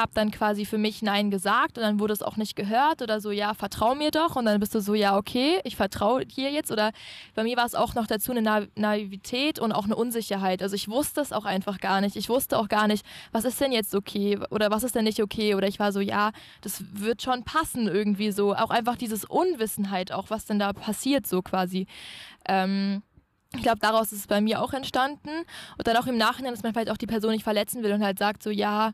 habe dann quasi für mich Nein gesagt und dann wurde es auch nicht gehört oder so, ja, vertrau mir doch und dann bist du so, ja, okay, ich vertraue dir jetzt oder bei mir war es auch noch dazu eine Na Naivität und auch eine Unsicherheit. Also ich wusste es auch einfach gar nicht. Ich wusste auch gar nicht, was ist denn jetzt okay oder was ist denn nicht okay oder ich war so, ja, das wird schon passen irgendwie so. Auch einfach dieses Unwissenheit, auch was denn da passiert so quasi. Ähm, ich glaube, daraus ist es bei mir auch entstanden. Und dann auch im Nachhinein, dass man vielleicht auch die Person nicht verletzen will und halt sagt so, ja,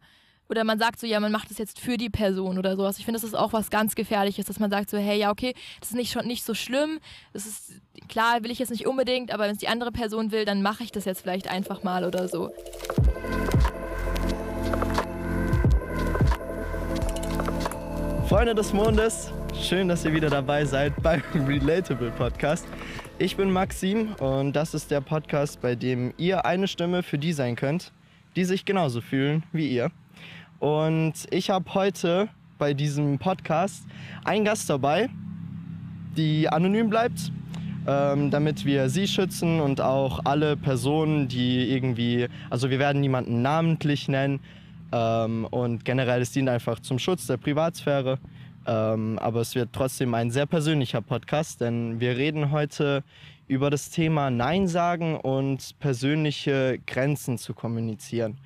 oder man sagt so, ja, man macht es jetzt für die Person oder sowas. Ich finde, das ist auch was ganz Gefährliches, dass man sagt so, hey, ja, okay, das ist nicht schon nicht so schlimm. Das ist klar, will ich jetzt nicht unbedingt, aber wenn es die andere Person will, dann mache ich das jetzt vielleicht einfach mal oder so. Freunde des Mondes, schön, dass ihr wieder dabei seid beim Relatable Podcast. Ich bin Maxim und das ist der Podcast, bei dem ihr eine Stimme für die sein könnt, die sich genauso fühlen wie ihr. Und ich habe heute bei diesem Podcast einen Gast dabei, die anonym bleibt, ähm, damit wir sie schützen und auch alle Personen, die irgendwie, also wir werden niemanden namentlich nennen ähm, und generell es dient einfach zum Schutz der Privatsphäre. Ähm, aber es wird trotzdem ein sehr persönlicher Podcast, denn wir reden heute über das Thema Nein sagen und persönliche Grenzen zu kommunizieren.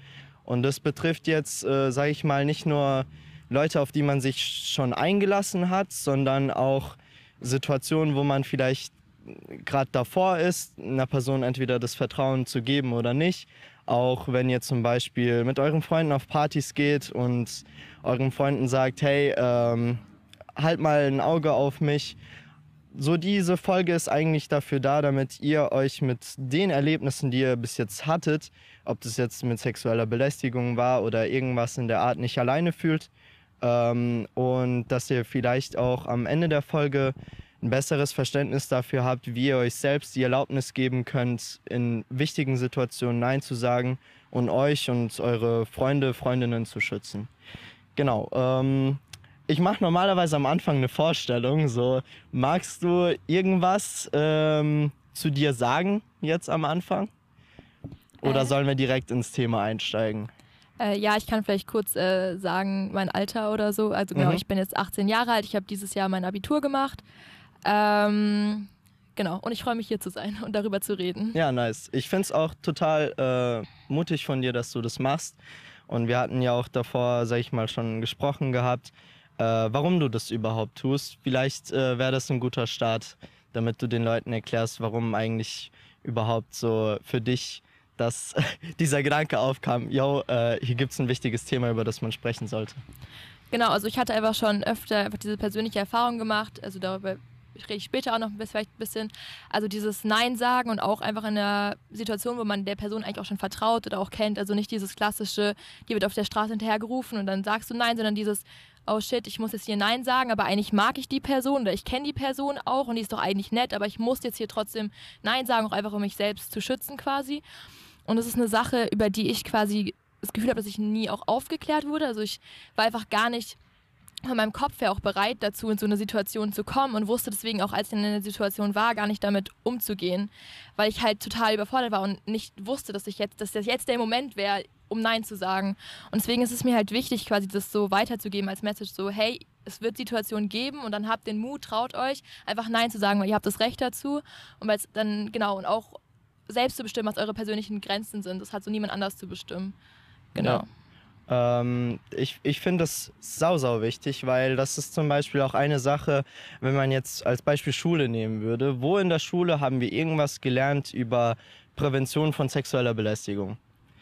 Und das betrifft jetzt, äh, sage ich mal, nicht nur Leute, auf die man sich schon eingelassen hat, sondern auch Situationen, wo man vielleicht gerade davor ist, einer Person entweder das Vertrauen zu geben oder nicht. Auch wenn ihr zum Beispiel mit euren Freunden auf Partys geht und euren Freunden sagt, hey, ähm, halt mal ein Auge auf mich. So diese Folge ist eigentlich dafür da, damit ihr euch mit den Erlebnissen, die ihr bis jetzt hattet, ob das jetzt mit sexueller Belästigung war oder irgendwas in der Art, nicht alleine fühlt. Ähm, und dass ihr vielleicht auch am Ende der Folge ein besseres Verständnis dafür habt, wie ihr euch selbst die Erlaubnis geben könnt, in wichtigen Situationen Nein zu sagen und euch und eure Freunde, Freundinnen zu schützen. Genau. Ähm, ich mache normalerweise am Anfang eine Vorstellung. So, magst du irgendwas ähm, zu dir sagen jetzt am Anfang? Oder äh. sollen wir direkt ins Thema einsteigen? Äh, ja, ich kann vielleicht kurz äh, sagen, mein Alter oder so. Also genau, mhm. ich bin jetzt 18 Jahre alt. Ich habe dieses Jahr mein Abitur gemacht. Ähm, genau, und ich freue mich hier zu sein und darüber zu reden. Ja, nice. Ich finde es auch total äh, mutig von dir, dass du das machst. Und wir hatten ja auch davor, sag ich mal, schon gesprochen gehabt, äh, warum du das überhaupt tust. Vielleicht äh, wäre das ein guter Start, damit du den Leuten erklärst, warum eigentlich überhaupt so für dich dass dieser Gedanke aufkam, yo, äh, hier gibt es ein wichtiges Thema, über das man sprechen sollte. Genau, also ich hatte einfach schon öfter einfach diese persönliche Erfahrung gemacht, also darüber rede ich später auch noch vielleicht ein bisschen. Also dieses Nein sagen und auch einfach in einer Situation, wo man der Person eigentlich auch schon vertraut oder auch kennt. Also nicht dieses klassische, die wird auf der Straße hinterhergerufen und dann sagst du Nein, sondern dieses, oh shit, ich muss jetzt hier Nein sagen, aber eigentlich mag ich die Person oder ich kenne die Person auch und die ist doch eigentlich nett, aber ich muss jetzt hier trotzdem Nein sagen, auch einfach um mich selbst zu schützen quasi. Und es ist eine Sache, über die ich quasi das Gefühl habe, dass ich nie auch aufgeklärt wurde. Also ich war einfach gar nicht von meinem Kopf her auch bereit dazu, in so eine Situation zu kommen und wusste deswegen auch, als ich in einer Situation war, gar nicht damit umzugehen, weil ich halt total überfordert war und nicht wusste, dass ich jetzt, dass das jetzt der Moment wäre, um Nein zu sagen. Und deswegen ist es mir halt wichtig, quasi das so weiterzugeben als Message, so, hey, es wird Situationen geben und dann habt den Mut, traut euch, einfach Nein zu sagen, weil ihr habt das Recht dazu. Und weil es dann, genau, und auch selbst zu bestimmen, was eure persönlichen Grenzen sind. Das hat so niemand anders zu bestimmen. Genau. Ja. Ähm, ich ich finde das sau, sau wichtig, weil das ist zum Beispiel auch eine Sache, wenn man jetzt als Beispiel Schule nehmen würde. Wo in der Schule haben wir irgendwas gelernt über Prävention von sexueller Belästigung?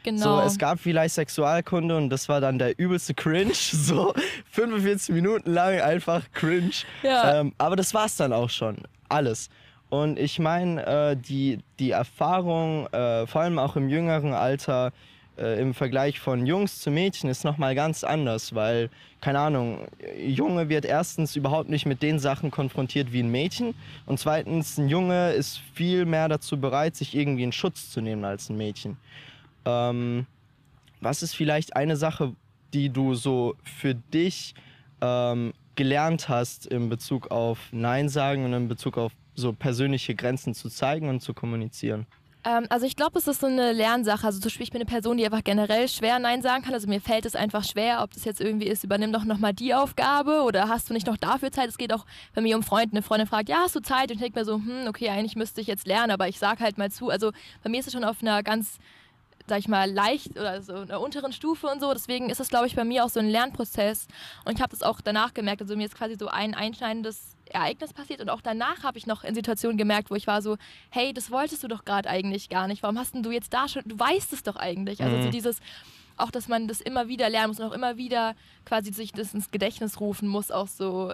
Genau. So, es gab vielleicht Sexualkunde und das war dann der übelste Cringe. So 45 Minuten lang einfach Cringe. Ja. Ähm, aber das war es dann auch schon. Alles. Und ich meine, äh, die, die Erfahrung, äh, vor allem auch im jüngeren Alter, äh, im Vergleich von Jungs zu Mädchen ist nochmal ganz anders, weil, keine Ahnung, Junge wird erstens überhaupt nicht mit den Sachen konfrontiert wie ein Mädchen und zweitens, ein Junge ist viel mehr dazu bereit, sich irgendwie in Schutz zu nehmen als ein Mädchen. Ähm, was ist vielleicht eine Sache, die du so für dich ähm, gelernt hast in Bezug auf Nein sagen und in Bezug auf so persönliche Grenzen zu zeigen und zu kommunizieren? Ähm, also ich glaube, es ist so eine Lernsache. Also zum Beispiel, ich bin eine Person, die einfach generell schwer Nein sagen kann. Also mir fällt es einfach schwer, ob das jetzt irgendwie ist, übernimm doch nochmal die Aufgabe oder hast du nicht noch dafür Zeit? Es geht auch bei mir um Freunde. Eine Freundin fragt, ja, hast du Zeit? Und ich denke mir so, hm, okay, eigentlich müsste ich jetzt lernen, aber ich sage halt mal zu. Also bei mir ist es schon auf einer ganz sag ich mal, leicht oder so in der unteren Stufe und so. Deswegen ist es, glaube ich, bei mir auch so ein Lernprozess. Und ich habe das auch danach gemerkt. Also mir ist quasi so ein einschneidendes Ereignis passiert und auch danach habe ich noch in Situationen gemerkt, wo ich war so, hey, das wolltest du doch gerade eigentlich gar nicht. Warum hast denn du jetzt da schon, du weißt es doch eigentlich. Also mhm. so dieses, auch dass man das immer wieder lernen muss und auch immer wieder quasi sich das ins Gedächtnis rufen muss, auch so,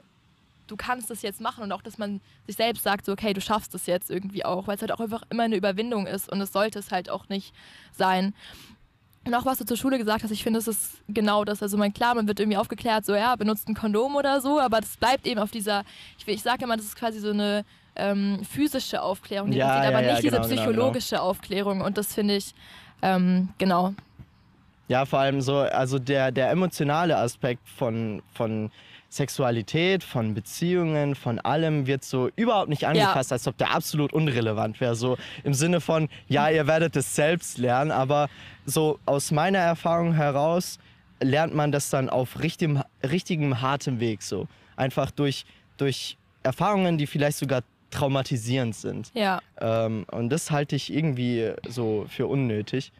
du kannst das jetzt machen und auch, dass man sich selbst sagt, so, okay, du schaffst das jetzt irgendwie auch, weil es halt auch einfach immer eine Überwindung ist und es sollte es halt auch nicht sein. Und auch was du zur Schule gesagt hast, ich finde, es ist genau das. Also, mein, klar, man wird irgendwie aufgeklärt, so, ja, benutzt ein Kondom oder so, aber das bleibt eben auf dieser, ich, ich sage immer, das ist quasi so eine ähm, physische Aufklärung, die ja, passiert, aber ja, nicht genau, diese genau, psychologische genau, genau. Aufklärung. Und das finde ich, ähm, genau. Ja, vor allem so, also der, der emotionale Aspekt von, von Sexualität, von Beziehungen, von allem wird so überhaupt nicht angefasst, ja. als ob der absolut unrelevant wäre. So im Sinne von, ja, ihr werdet es selbst lernen, aber so aus meiner Erfahrung heraus lernt man das dann auf richtigem, richtigem hartem Weg so. Einfach durch, durch Erfahrungen, die vielleicht sogar traumatisierend sind. Ja. Ähm, und das halte ich irgendwie so für unnötig.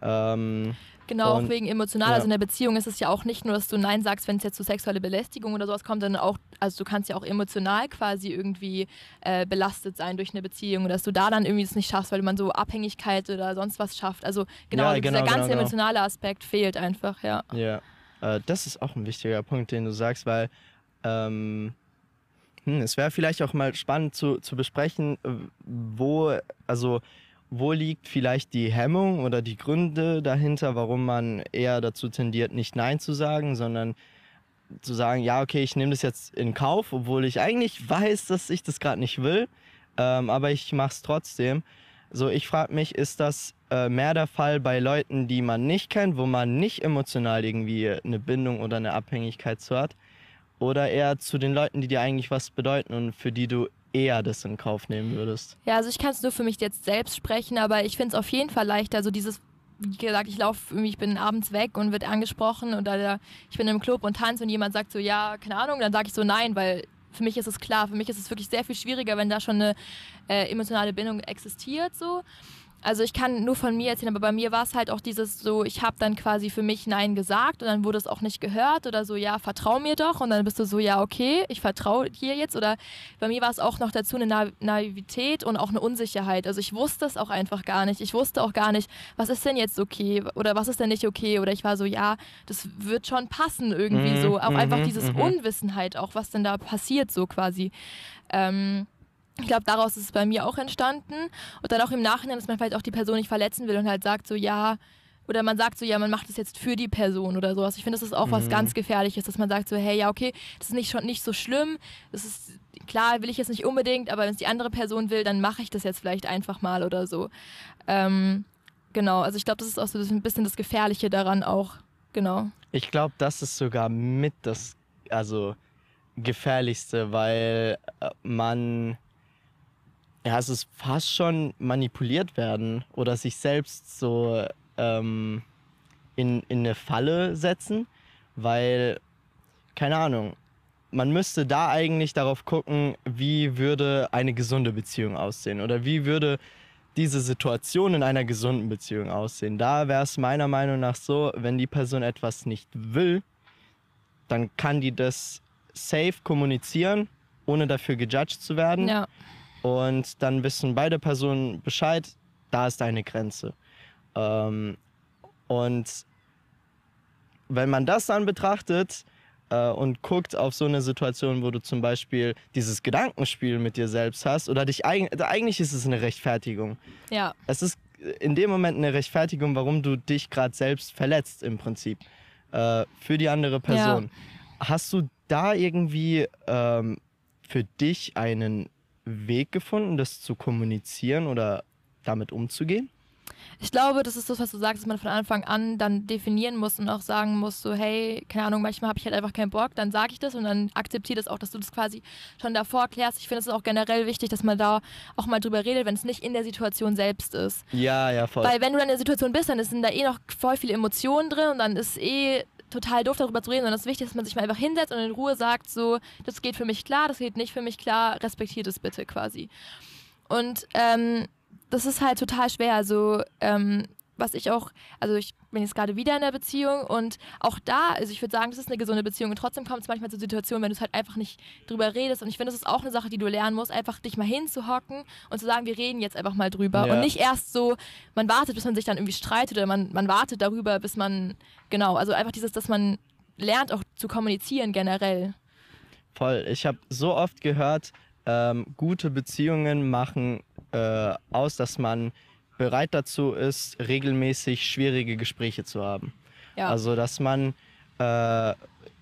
Ähm, Genau, auch wegen emotional. Ja. Also in der Beziehung ist es ja auch nicht nur, dass du Nein sagst, wenn es jetzt zu sexuelle Belästigung oder sowas kommt, sondern auch, also du kannst ja auch emotional quasi irgendwie äh, belastet sein durch eine Beziehung, dass du da dann irgendwie es nicht schaffst, weil man so Abhängigkeit oder sonst was schafft. Also genau, ja, also genau dieser ganze genau, emotionale Aspekt fehlt einfach, ja. Ja, äh, das ist auch ein wichtiger Punkt, den du sagst, weil ähm, hm, es wäre vielleicht auch mal spannend zu, zu besprechen, wo, also wo liegt vielleicht die Hemmung oder die Gründe dahinter, warum man eher dazu tendiert, nicht Nein zu sagen, sondern zu sagen, ja, okay, ich nehme das jetzt in Kauf, obwohl ich eigentlich weiß, dass ich das gerade nicht will, ähm, aber ich mache es trotzdem. So, ich frage mich, ist das äh, mehr der Fall bei Leuten, die man nicht kennt, wo man nicht emotional irgendwie eine Bindung oder eine Abhängigkeit zu hat? Oder eher zu den Leuten, die dir eigentlich was bedeuten und für die du eher das in Kauf nehmen würdest? Ja, also ich kann es nur für mich jetzt selbst sprechen, aber ich finde es auf jeden Fall leichter, so dieses wie gesagt, ich laufe ich bin abends weg und wird angesprochen oder ich bin im Club und tanze und jemand sagt so, ja, keine Ahnung, dann sage ich so nein, weil für mich ist es klar, für mich ist es wirklich sehr viel schwieriger, wenn da schon eine äh, emotionale Bindung existiert so. Also ich kann nur von mir erzählen, aber bei mir war es halt auch dieses so, ich habe dann quasi für mich Nein gesagt und dann wurde es auch nicht gehört oder so, ja, vertrau mir doch und dann bist du so, ja, okay, ich vertraue dir jetzt oder bei mir war es auch noch dazu eine Na Naivität und auch eine Unsicherheit. Also ich wusste es auch einfach gar nicht. Ich wusste auch gar nicht, was ist denn jetzt okay oder was ist denn nicht okay oder ich war so, ja, das wird schon passen irgendwie mhm, so. Auch einfach mhm, dieses mhm. Unwissenheit auch, was denn da passiert so quasi. Ähm, ich glaube, daraus ist es bei mir auch entstanden. Und dann auch im Nachhinein, dass man vielleicht auch die Person nicht verletzen will und halt sagt so, ja, oder man sagt so, ja, man macht es jetzt für die Person oder sowas. Ich finde, das ist auch mhm. was ganz Gefährliches, dass man sagt so, hey, ja, okay, das ist nicht schon nicht so schlimm. Das ist klar, will ich jetzt nicht unbedingt, aber wenn es die andere Person will, dann mache ich das jetzt vielleicht einfach mal oder so. Ähm, genau, also ich glaube, das ist auch so ein bisschen das Gefährliche daran auch. Genau. Ich glaube, das ist sogar mit das, also gefährlichste, weil äh, man ja, es ist fast schon manipuliert werden oder sich selbst so ähm, in, in eine Falle setzen, weil, keine Ahnung, man müsste da eigentlich darauf gucken, wie würde eine gesunde Beziehung aussehen oder wie würde diese Situation in einer gesunden Beziehung aussehen. Da wäre es meiner Meinung nach so, wenn die Person etwas nicht will, dann kann die das safe kommunizieren, ohne dafür gejudged zu werden. Ja. Und dann wissen beide Personen Bescheid, da ist eine Grenze. Ähm, und wenn man das dann betrachtet äh, und guckt auf so eine Situation, wo du zum Beispiel dieses Gedankenspiel mit dir selbst hast, oder dich eigentlich ist es eine Rechtfertigung. Ja. Es ist in dem Moment eine Rechtfertigung, warum du dich gerade selbst verletzt im Prinzip äh, für die andere Person. Ja. Hast du da irgendwie ähm, für dich einen Weg gefunden, das zu kommunizieren oder damit umzugehen? ich glaube, das ist das, was du sagst, dass man von Anfang an dann definieren muss und auch sagen muss, so, hey, keine Ahnung, manchmal habe ich halt einfach keinen Bock, dann sage ich das und dann akzeptiere das auch, dass du das quasi schon davor klärst. Ich finde es auch generell wichtig, dass man da auch mal drüber redet, wenn es nicht in der Situation selbst ist. Ja, ja, voll. Weil wenn du dann in der Situation bist, dann sind da eh noch voll viele Emotionen drin und dann ist eh total doof darüber zu reden, sondern es ist wichtig, dass man sich mal einfach hinsetzt und in Ruhe sagt, so, das geht für mich klar, das geht nicht für mich klar, respektiert es bitte quasi. Und ähm, das ist halt total schwer. Also, ähm, was ich auch, also ich bin jetzt gerade wieder in der Beziehung und auch da, also ich würde sagen, das ist eine gesunde Beziehung und trotzdem kommt es manchmal zu Situationen, wenn du es halt einfach nicht drüber redest und ich finde, das ist auch eine Sache, die du lernen musst, einfach dich mal hinzuhocken und zu sagen, wir reden jetzt einfach mal drüber ja. und nicht erst so, man wartet, bis man sich dann irgendwie streitet oder man, man wartet darüber, bis man, genau, also einfach dieses, dass man lernt auch zu kommunizieren generell. Voll, ich habe so oft gehört, ähm, gute Beziehungen machen äh, aus, dass man bereit dazu ist, regelmäßig schwierige Gespräche zu haben. Ja. Also, dass man äh,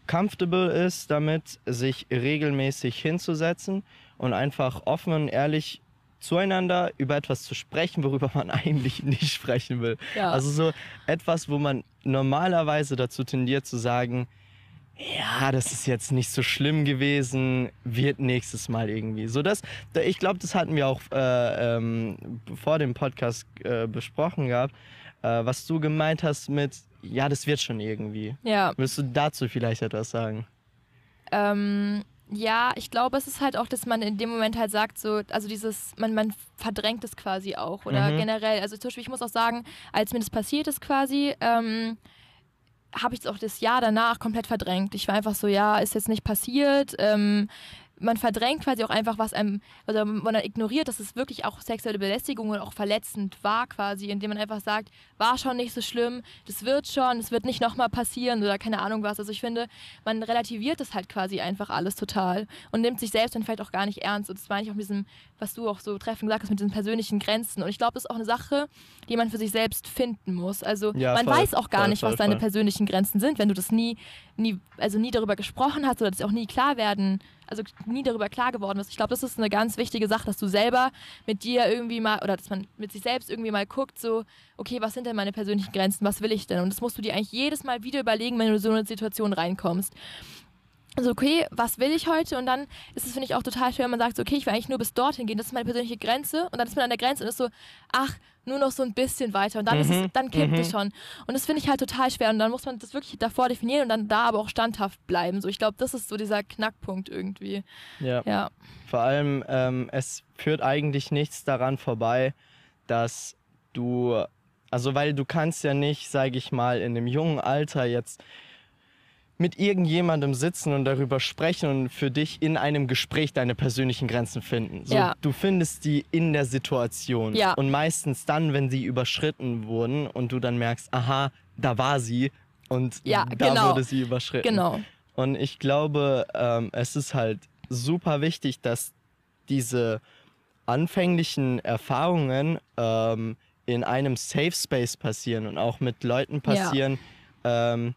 comfortable ist damit, sich regelmäßig hinzusetzen und einfach offen und ehrlich zueinander über etwas zu sprechen, worüber man eigentlich nicht sprechen will. Ja. Also so etwas, wo man normalerweise dazu tendiert zu sagen, ja, das ist jetzt nicht so schlimm gewesen, wird nächstes Mal irgendwie. So das, ich glaube, das hatten wir auch äh, ähm, vor dem Podcast äh, besprochen gehabt, äh, was du gemeint hast mit, ja, das wird schon irgendwie. Ja. Willst du dazu vielleicht etwas sagen? Ähm, ja, ich glaube, es ist halt auch, dass man in dem Moment halt sagt, so, also dieses, man, man verdrängt es quasi auch oder mhm. generell. Also zum Beispiel, ich muss auch sagen, als mir das passiert ist quasi, ähm, habe ich auch das Jahr danach komplett verdrängt. Ich war einfach so, ja, ist jetzt nicht passiert. Ähm, man verdrängt quasi auch einfach, was einem, oder man ignoriert, dass es wirklich auch sexuelle Belästigung und auch verletzend war quasi, indem man einfach sagt, war schon nicht so schlimm, das wird schon, es wird nicht nochmal passieren oder keine Ahnung was. Also ich finde, man relativiert das halt quasi einfach alles total und nimmt sich selbst dann vielleicht auch gar nicht ernst. Und das meine ich auch mit diesem, was du auch so treffend gesagt hast, mit diesen persönlichen Grenzen. Und ich glaube, das ist auch eine Sache, die man für sich selbst finden muss. Also ja, man voll, weiß auch gar voll, nicht, voll, was deine persönlichen Grenzen sind, wenn du das nie, nie, also nie darüber gesprochen hast oder das auch nie klar werden also nie darüber klar geworden ist. Ich glaube, das ist eine ganz wichtige Sache, dass du selber mit dir irgendwie mal, oder dass man mit sich selbst irgendwie mal guckt, so, okay, was sind denn meine persönlichen Grenzen, was will ich denn? Und das musst du dir eigentlich jedes Mal wieder überlegen, wenn du in so eine Situation reinkommst. Also okay, was will ich heute? Und dann ist es, finde ich, auch total schwer, wenn man sagt, so, okay, ich will eigentlich nur bis dorthin gehen, das ist meine persönliche Grenze. Und dann ist man an der Grenze und ist so, ach, nur noch so ein bisschen weiter und dann, mhm. ist es, mhm. dann kippt mhm. es schon. Und das finde ich halt total schwer und dann muss man das wirklich davor definieren und dann da aber auch standhaft bleiben. So, ich glaube, das ist so dieser Knackpunkt irgendwie. Ja. ja. Vor allem, ähm, es führt eigentlich nichts daran vorbei, dass du, also weil du kannst ja nicht, sage ich mal, in einem jungen Alter jetzt mit irgendjemandem sitzen und darüber sprechen und für dich in einem Gespräch deine persönlichen Grenzen finden. So, ja. Du findest die in der Situation. Ja. Und meistens dann, wenn sie überschritten wurden und du dann merkst, aha, da war sie und ja, da genau. wurde sie überschritten. Genau. Und ich glaube, ähm, es ist halt super wichtig, dass diese anfänglichen Erfahrungen ähm, in einem Safe Space passieren und auch mit Leuten passieren, ähm,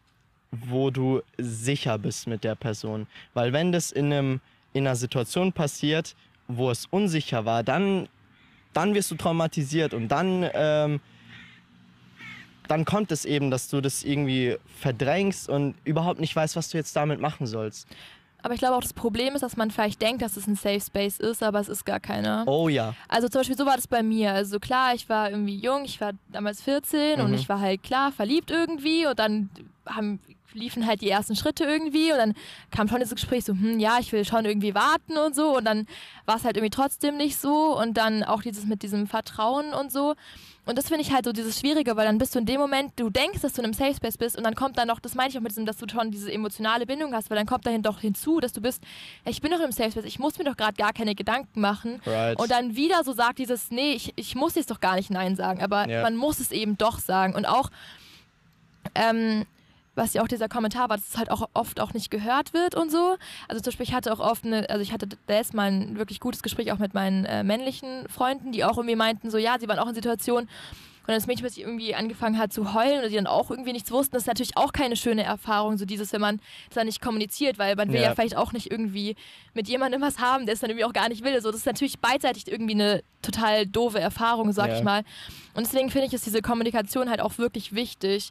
wo du sicher bist mit der Person. Weil wenn das in, einem, in einer Situation passiert, wo es unsicher war, dann, dann wirst du traumatisiert und dann, ähm, dann kommt es eben, dass du das irgendwie verdrängst und überhaupt nicht weißt, was du jetzt damit machen sollst. Aber ich glaube auch, das Problem ist, dass man vielleicht denkt, dass es ein Safe Space ist, aber es ist gar keiner. Oh ja. Also zum Beispiel so war das bei mir. Also klar, ich war irgendwie jung, ich war damals 14 mhm. und ich war halt klar verliebt irgendwie und dann haben liefen halt die ersten Schritte irgendwie und dann kam schon das Gespräch so, hm, ja, ich will schon irgendwie warten und so und dann war es halt irgendwie trotzdem nicht so und dann auch dieses mit diesem Vertrauen und so. Und das finde ich halt so dieses Schwierige, weil dann bist du in dem Moment, du denkst, dass du in einem Safe Space bist und dann kommt dann noch, das meine ich auch mit diesem, dass du schon diese emotionale Bindung hast, weil dann kommt dahin doch hinzu, dass du bist, ich bin doch im Safe Space, ich muss mir doch gerade gar keine Gedanken machen. Right. Und dann wieder so sagt dieses, nee, ich, ich muss jetzt doch gar nicht Nein sagen, aber yeah. man muss es eben doch sagen. Und auch, ähm, was ja auch dieser Kommentar war, dass es halt auch oft auch nicht gehört wird und so. Also zum Beispiel, ich hatte auch oft eine, also ich hatte das mal ein wirklich gutes Gespräch auch mit meinen äh, männlichen Freunden, die auch irgendwie meinten, so ja, sie waren auch in Situationen, Und das Mädchen, was irgendwie angefangen hat zu heulen oder die dann auch irgendwie nichts wussten, das ist natürlich auch keine schöne Erfahrung, so dieses, wenn man das dann nicht kommuniziert, weil man will ja. ja vielleicht auch nicht irgendwie mit jemandem was haben, der es dann irgendwie auch gar nicht will. So, das ist natürlich beidseitig irgendwie eine total doofe Erfahrung, sag ja. ich mal. Und deswegen finde ich, ist diese Kommunikation halt auch wirklich wichtig.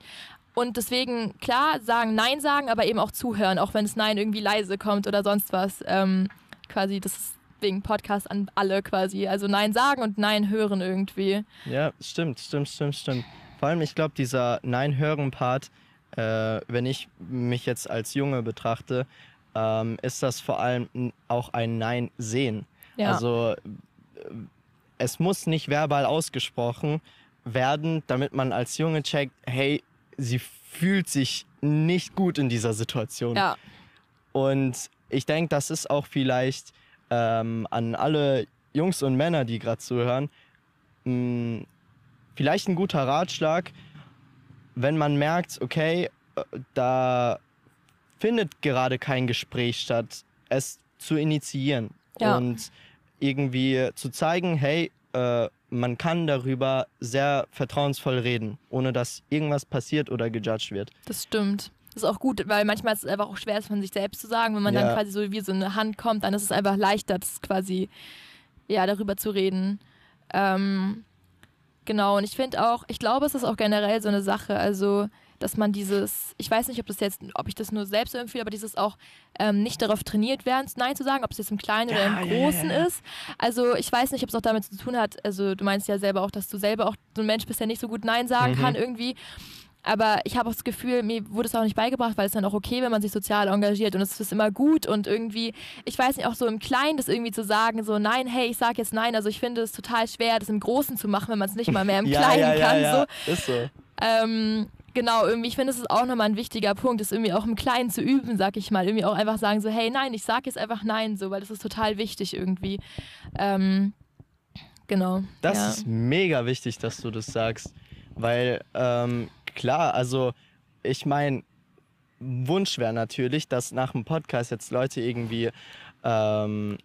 Und deswegen, klar, sagen Nein sagen, aber eben auch zuhören, auch wenn das Nein irgendwie leise kommt oder sonst was. Ähm, quasi, das ist wegen Podcast an alle quasi. Also Nein sagen und Nein hören irgendwie. Ja, stimmt, stimmt, stimmt, stimmt. Vor allem, ich glaube, dieser Nein-Hören-Part, äh, wenn ich mich jetzt als Junge betrachte, ähm, ist das vor allem auch ein Nein sehen. Ja. Also äh, es muss nicht verbal ausgesprochen werden, damit man als Junge checkt, hey, sie fühlt sich nicht gut in dieser Situation. Ja. Und ich denke, das ist auch vielleicht ähm, an alle Jungs und Männer, die gerade zuhören, mh, hm, vielleicht ein guter Ratschlag, wenn man merkt, okay, äh, da findet gerade kein Gespräch statt, es zu initiieren ja. und irgendwie zu zeigen, hey, äh, man kann darüber sehr vertrauensvoll reden, ohne dass irgendwas passiert oder gejudged wird. Das stimmt. Das ist auch gut, weil manchmal ist es einfach auch schwer, es von sich selbst zu sagen. Wenn man ja. dann quasi so wie so eine Hand kommt, dann ist es einfach leichter, das quasi ja, darüber zu reden. Ähm, genau, und ich finde auch, ich glaube, es ist auch generell so eine Sache. Also dass man dieses, ich weiß nicht, ob das jetzt, ob ich das nur selbst empfehle, aber dieses auch ähm, nicht darauf trainiert werden, Nein zu sagen, ob es jetzt im Kleinen ja, oder im Großen ja, ja, ist. Also ich weiß nicht, ob es auch damit zu tun hat, also du meinst ja selber auch, dass du selber auch so ein Mensch bist, der nicht so gut Nein sagen mhm. kann irgendwie. Aber ich habe auch das Gefühl, mir wurde es auch nicht beigebracht, weil es dann auch okay, wenn man sich sozial engagiert und es ist immer gut und irgendwie, ich weiß nicht, auch so im Kleinen das irgendwie zu sagen, so nein, hey, ich sage jetzt nein. Also ich finde es total schwer, das im Großen zu machen, wenn man es nicht mal mehr im Kleinen ja, ja, kann. Ja, so. Ist so. Ähm, Genau, irgendwie, ich finde, es ist auch nochmal ein wichtiger Punkt, das irgendwie auch im Kleinen zu üben, sag ich mal. Irgendwie auch einfach sagen so, hey, nein, ich sag jetzt einfach nein, so, weil das ist total wichtig irgendwie. Ähm, genau. Das ja. ist mega wichtig, dass du das sagst, weil ähm, klar, also ich meine, Wunsch wäre natürlich, dass nach dem Podcast jetzt Leute irgendwie ähm,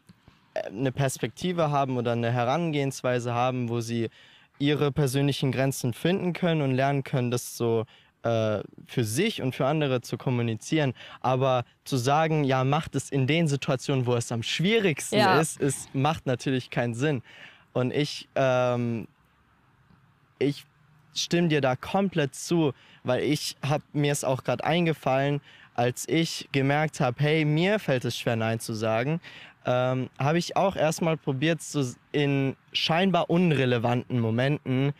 eine Perspektive haben oder eine Herangehensweise haben, wo sie ihre persönlichen Grenzen finden können und lernen können, das so äh, für sich und für andere zu kommunizieren. Aber zu sagen, ja, macht es in den Situationen, wo es am schwierigsten ja. ist, ist, macht natürlich keinen Sinn. Und ich, ähm, ich stimme dir da komplett zu, weil ich habe mir es auch gerade eingefallen, als ich gemerkt habe, hey, mir fällt es schwer, Nein zu sagen, ähm, habe ich auch erstmal probiert, so in scheinbar unrelevanten Momenten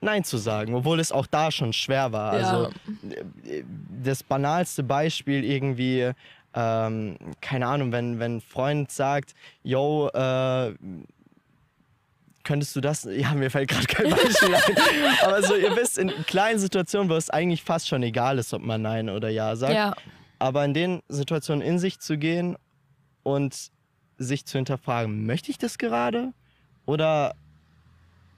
Nein zu sagen, obwohl es auch da schon schwer war. Ja. Also das banalste Beispiel irgendwie, ähm, keine Ahnung, wenn, wenn ein Freund sagt, yo, äh, könntest du das? Ja, mir fällt gerade kein Beispiel ein. Aber so, ihr wisst, in kleinen Situationen, wo es eigentlich fast schon egal ist, ob man Nein oder Ja sagt. Ja. Aber in den Situationen in sich zu gehen und sich zu hinterfragen, möchte ich das gerade? Oder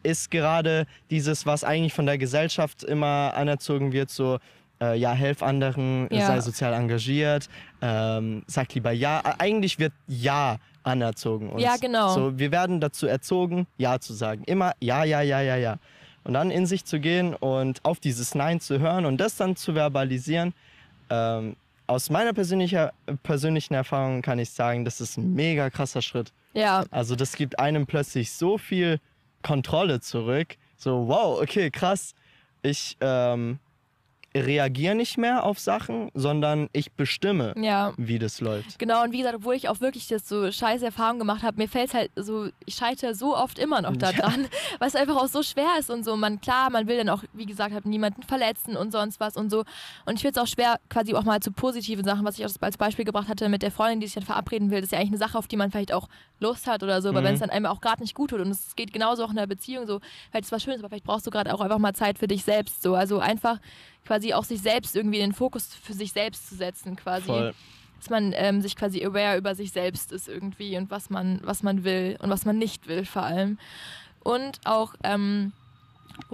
ist gerade dieses, was eigentlich von der Gesellschaft immer anerzogen wird, so, äh, ja, helf anderen, ja. sei sozial engagiert, ähm, sag lieber ja. Eigentlich wird ja anerzogen. Uns. Ja, genau. So, wir werden dazu erzogen, ja zu sagen. Immer ja, ja, ja, ja, ja. Und dann in sich zu gehen und auf dieses Nein zu hören und das dann zu verbalisieren. Ähm, aus meiner persönlicher, persönlichen Erfahrung kann ich sagen, das ist ein mega krasser Schritt. Ja. Also das gibt einem plötzlich so viel Kontrolle zurück. So, wow, okay, krass. Ich ähm, reagiere nicht mehr auf Sachen, sondern ich bestimme, ja. wie das läuft. Genau, und wie gesagt, obwohl ich auch wirklich das so scheiße Erfahrungen gemacht habe, mir fällt es halt so, ich scheitere so oft immer noch daran, ja. weil es einfach auch so schwer ist und so. Man, klar, man will dann auch, wie gesagt, halt niemanden verletzen und sonst was und so. Und ich finde es auch schwer, quasi auch mal zu positiven Sachen, was ich auch als Beispiel gebracht hatte mit der Freundin, die sich dann verabreden will. Das ist ja eigentlich eine Sache, auf die man vielleicht auch Lust hat oder so, aber mhm. wenn es dann einem auch gerade nicht gut tut und es geht genauso auch in der Beziehung so, vielleicht ist was Schönes, aber vielleicht brauchst du gerade auch einfach mal Zeit für dich selbst so. Also einfach quasi auch sich selbst irgendwie in den Fokus für sich selbst zu setzen, quasi. Voll. Dass man ähm, sich quasi aware über sich selbst ist irgendwie und was man, was man will und was man nicht will vor allem. Und auch, ähm,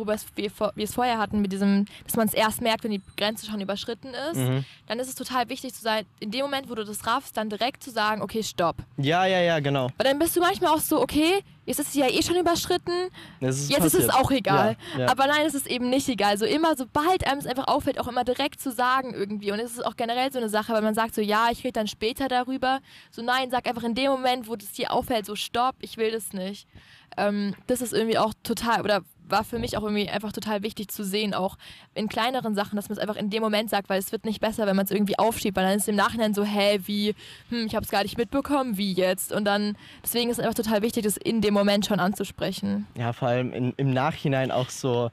es, wir, wir es vorher hatten, mit diesem, dass man es erst merkt, wenn die Grenze schon überschritten ist, Mhm. dann ist es total wichtig zu sein, in dem Moment, wo du das raffst, dann direkt zu sagen, okay, stopp. Ja, ja, ja, genau. Weil dann bist du manchmal auch so, okay, jetzt ist es ja eh schon überschritten, ist jetzt ist es passiert. auch egal. Ja, ja. Aber nein, es ist eben nicht egal. So immer, sobald einem es einfach auffällt, auch immer direkt zu sagen irgendwie. Und es ist auch generell so eine Sache, weil man sagt so, ja, ich rede dann später darüber. So nein, sag einfach in dem Moment, wo das dir auffällt, so stopp, ich will das nicht. Ähm, das ist irgendwie auch total, oder war für mich auch irgendwie einfach total wichtig zu sehen, auch in kleineren Sachen, dass man es einfach in dem Moment sagt, weil es wird nicht besser, wenn man es irgendwie aufschiebt, weil dann ist es im Nachhinein so, hä, wie, hm, ich habe es gar nicht mitbekommen, wie jetzt? Und dann, deswegen ist es einfach total wichtig, das in dem Moment schon anzusprechen. Ja, vor allem in, im Nachhinein auch so,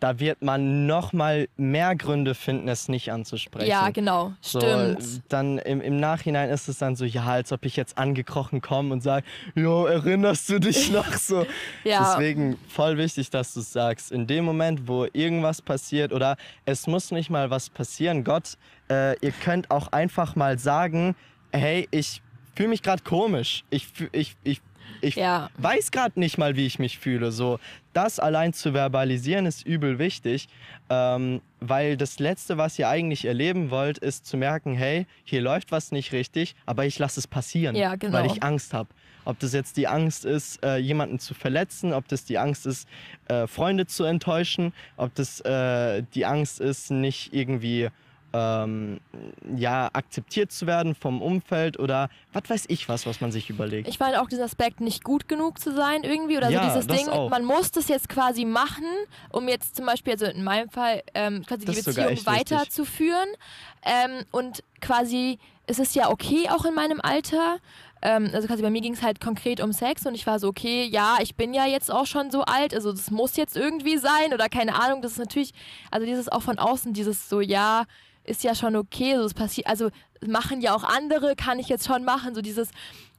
da wird man noch mal mehr Gründe finden, es nicht anzusprechen. Ja, genau, So, stimmt. dann im, im Nachhinein ist es dann so, ja, als ob ich jetzt angekrochen komme und sage, jo, erinnerst du dich noch so? Ja. Deswegen voll wichtig, dass du es sagst. In dem Moment, wo irgendwas passiert oder es muss nicht mal was passieren, Gott, äh, ihr könnt auch einfach mal sagen, hey, ich fühle mich gerade komisch. Ich, ich, ich, ich Ja. weiß gerade nicht mal, wie ich mich fühle. So, das allein zu verbalisieren ist übel wichtig, ähm, weil das Letzte, was ihr eigentlich erleben wollt, ist zu merken, hey, hier läuft was nicht richtig, aber ich lasse es passieren, Ja, genau. weil ich Angst habe. Ob das jetzt die Angst ist, äh, jemanden zu verletzen, ob das die Angst ist, äh, Freunde zu enttäuschen, ob das äh, die Angst ist, nicht irgendwie ähm, ja, akzeptiert zu werden vom Umfeld oder was weiß ich was, was man sich überlegt. Ich fand auch diesen Aspekt, nicht gut genug zu sein irgendwie oder Ja, so dieses Ding, auch. man muss das jetzt quasi machen, um jetzt zum Beispiel, also in meinem Fall, ähm, quasi Das die Beziehung weiterzuführen ähm, und quasi, es ist ja okay auch in meinem Alter, ähm, also quasi bei mir ging es halt konkret um Sex und ich war so, okay, ja, ich bin ja jetzt auch schon so alt, also das muss jetzt irgendwie sein oder keine Ahnung, das ist natürlich, also dieses auch von außen, dieses so, ja, ist ja schon okay, so es passiert, also machen ja auch andere, kann ich jetzt schon machen, so dieses,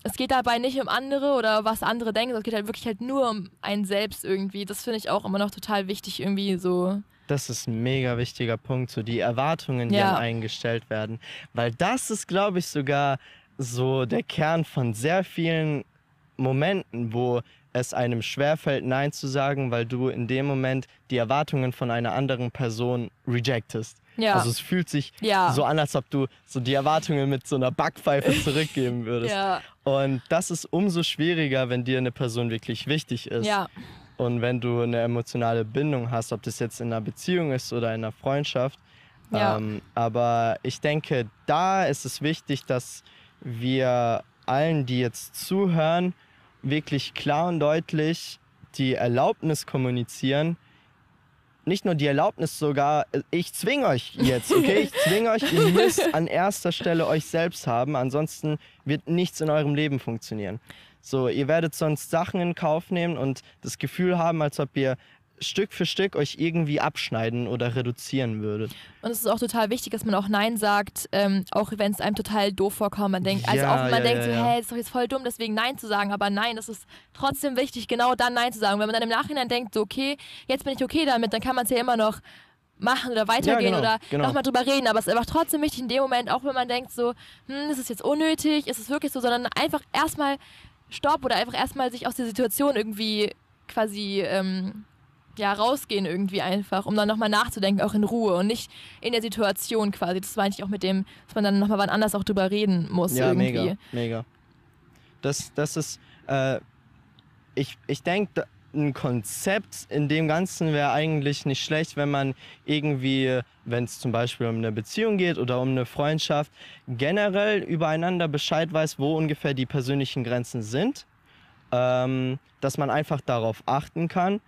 es geht dabei nicht um andere oder was andere denken, es geht halt wirklich halt nur um einen selbst irgendwie. Das finde ich auch immer noch total wichtig irgendwie so. Das ist ein mega wichtiger Punkt, so die Erwartungen, die Ja. an einen gestellt werden. Weil das ist, glaube ich, sogar so der Kern von sehr vielen Momenten, wo es einem schwerfällt, Nein zu sagen, weil du in dem Moment die Erwartungen von einer anderen Person rejectest. Ja. Also es fühlt sich Ja. so an, als ob du so die Erwartungen mit so einer Backpfeife zurückgeben würdest. ja, Und das ist umso schwieriger, wenn dir eine Person wirklich wichtig ist. ja, Und wenn du eine emotionale Bindung hast, ob das jetzt in einer Beziehung ist oder in einer Freundschaft. Ja. Ähm, aber ich denke, da ist es wichtig, dass wir allen, die jetzt zuhören, wirklich klar und deutlich die Erlaubnis kommunizieren. Nicht nur die Erlaubnis sogar, äh, ich zwinge euch jetzt, okay? Ich zwinge euch, ihr müsst an erster Stelle euch selbst haben, ansonsten wird nichts in eurem Leben funktionieren. So, ihr werdet sonst Sachen in Kauf nehmen und das Gefühl haben, als ob ihr Stück für Stück euch irgendwie abschneiden oder reduzieren würdet. Und es ist auch total wichtig, dass man auch Nein sagt, ähm, auch wenn es einem total doof vorkommt. Man denkt, also Ja, auch wenn man ja, denkt, ja, so, ja. hey, ist doch jetzt voll dumm, deswegen Nein zu sagen. Aber nein, es ist trotzdem wichtig, genau dann Nein zu sagen. Wenn man dann im Nachhinein denkt, so, okay, jetzt bin ich okay damit, dann kann man es ja immer noch machen oder weitergehen genau, oder genau. nochmal drüber reden. Aber es ist einfach trotzdem wichtig in dem Moment, auch wenn man denkt, so, hm, ist es jetzt unnötig, ist es wirklich so, sondern einfach erstmal Stopp oder einfach erstmal sich aus der Situation irgendwie quasi ähm, ja, rausgehen irgendwie einfach, um dann nochmal nachzudenken, auch in Ruhe und nicht in der Situation quasi. Das meine ich auch mit dem, dass man dann nochmal wann anders auch drüber reden muss Ja, irgendwie. mega, mega. Das, das ist, äh, ich, ich denke, ein Konzept in dem Ganzen wäre eigentlich nicht schlecht, wenn man irgendwie, wenn es zum Beispiel um eine Beziehung geht oder um eine Freundschaft, generell übereinander Bescheid weiß, wo ungefähr die persönlichen Grenzen sind, ähm, dass man einfach darauf achten kann.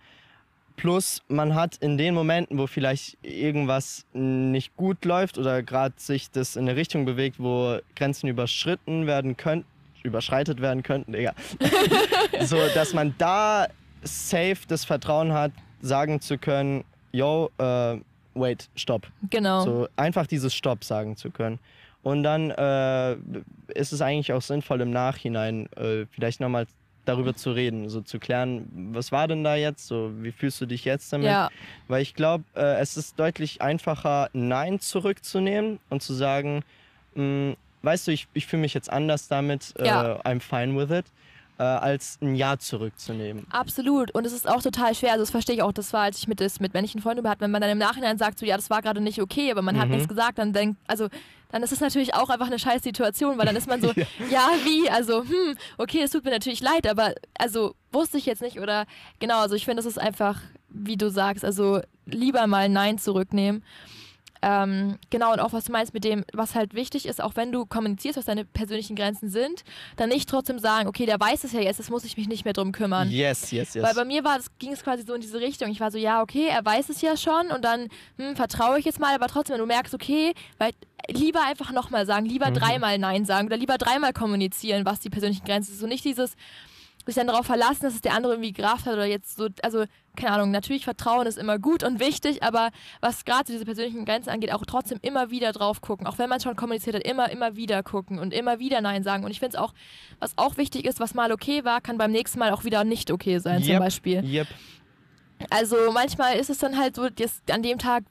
Plus, man hat in den Momenten, wo vielleicht irgendwas nicht gut läuft oder gerade sich das in eine Richtung bewegt, wo Grenzen überschritten werden könnten, überschreitet werden könnten, Digga. so, dass man da safe das Vertrauen hat, sagen zu können, yo, äh, wait, stopp. Genau. So einfach dieses Stopp sagen zu können. Und dann äh, ist es eigentlich auch sinnvoll im Nachhinein äh, vielleicht nochmal darüber zu reden, so zu klären, was war denn da jetzt, so wie fühlst du dich jetzt damit? Ja, Weil ich glaube, äh, es ist deutlich einfacher, Nein zurückzunehmen und zu sagen, mh, weißt du, ich, ich fühle mich jetzt anders damit, Ja. I'm fine with it. Äh, als ein Ja zurückzunehmen. Absolut. Und es ist auch total schwer. Also das verstehe ich auch. Das war, als ich mit, das, mit männlichen Freunden hatte, wenn man dann im Nachhinein sagt, so ja, das war gerade nicht okay, aber man hat Mhm. nichts gesagt, dann denkt, also dann ist es natürlich auch einfach eine scheiß Situation, weil dann ist man so, ja. wie? Also, hm, okay, es tut mir natürlich leid, aber also wusste ich jetzt nicht oder genau, also ich finde, das ist einfach, wie du sagst, also lieber mal Nein zurücknehmen. Ähm, genau, und auch was du meinst mit dem, was halt wichtig ist, auch wenn du kommunizierst, was deine persönlichen Grenzen sind, dann nicht trotzdem sagen, okay, der weiß es ja jetzt, das muss ich mich nicht mehr drum kümmern. Yes, yes, yes. Weil bei mir war, das, ging es quasi so in diese Richtung. Ich war so, ja, okay, er weiß es ja schon und dann hm, vertraue ich jetzt mal, aber trotzdem, wenn du merkst, okay, weil lieber einfach nochmal sagen, lieber Mhm. dreimal Nein sagen oder lieber dreimal kommunizieren, was die persönlichen Grenzen sind. So nicht dieses sich dann darauf verlassen, dass es der andere irgendwie gerafft hat oder jetzt so, also keine Ahnung, natürlich Vertrauen ist immer gut und wichtig, aber was gerade so diese persönlichen Grenzen angeht, auch trotzdem immer wieder drauf gucken, auch wenn man schon kommuniziert hat, immer, immer wieder gucken und immer wieder Nein sagen. Und ich finde es auch, was auch wichtig ist, was mal okay war, kann beim nächsten Mal auch wieder nicht okay sein, zum Yep, Beispiel. Yep. Also manchmal ist es dann halt so, dass an dem Tag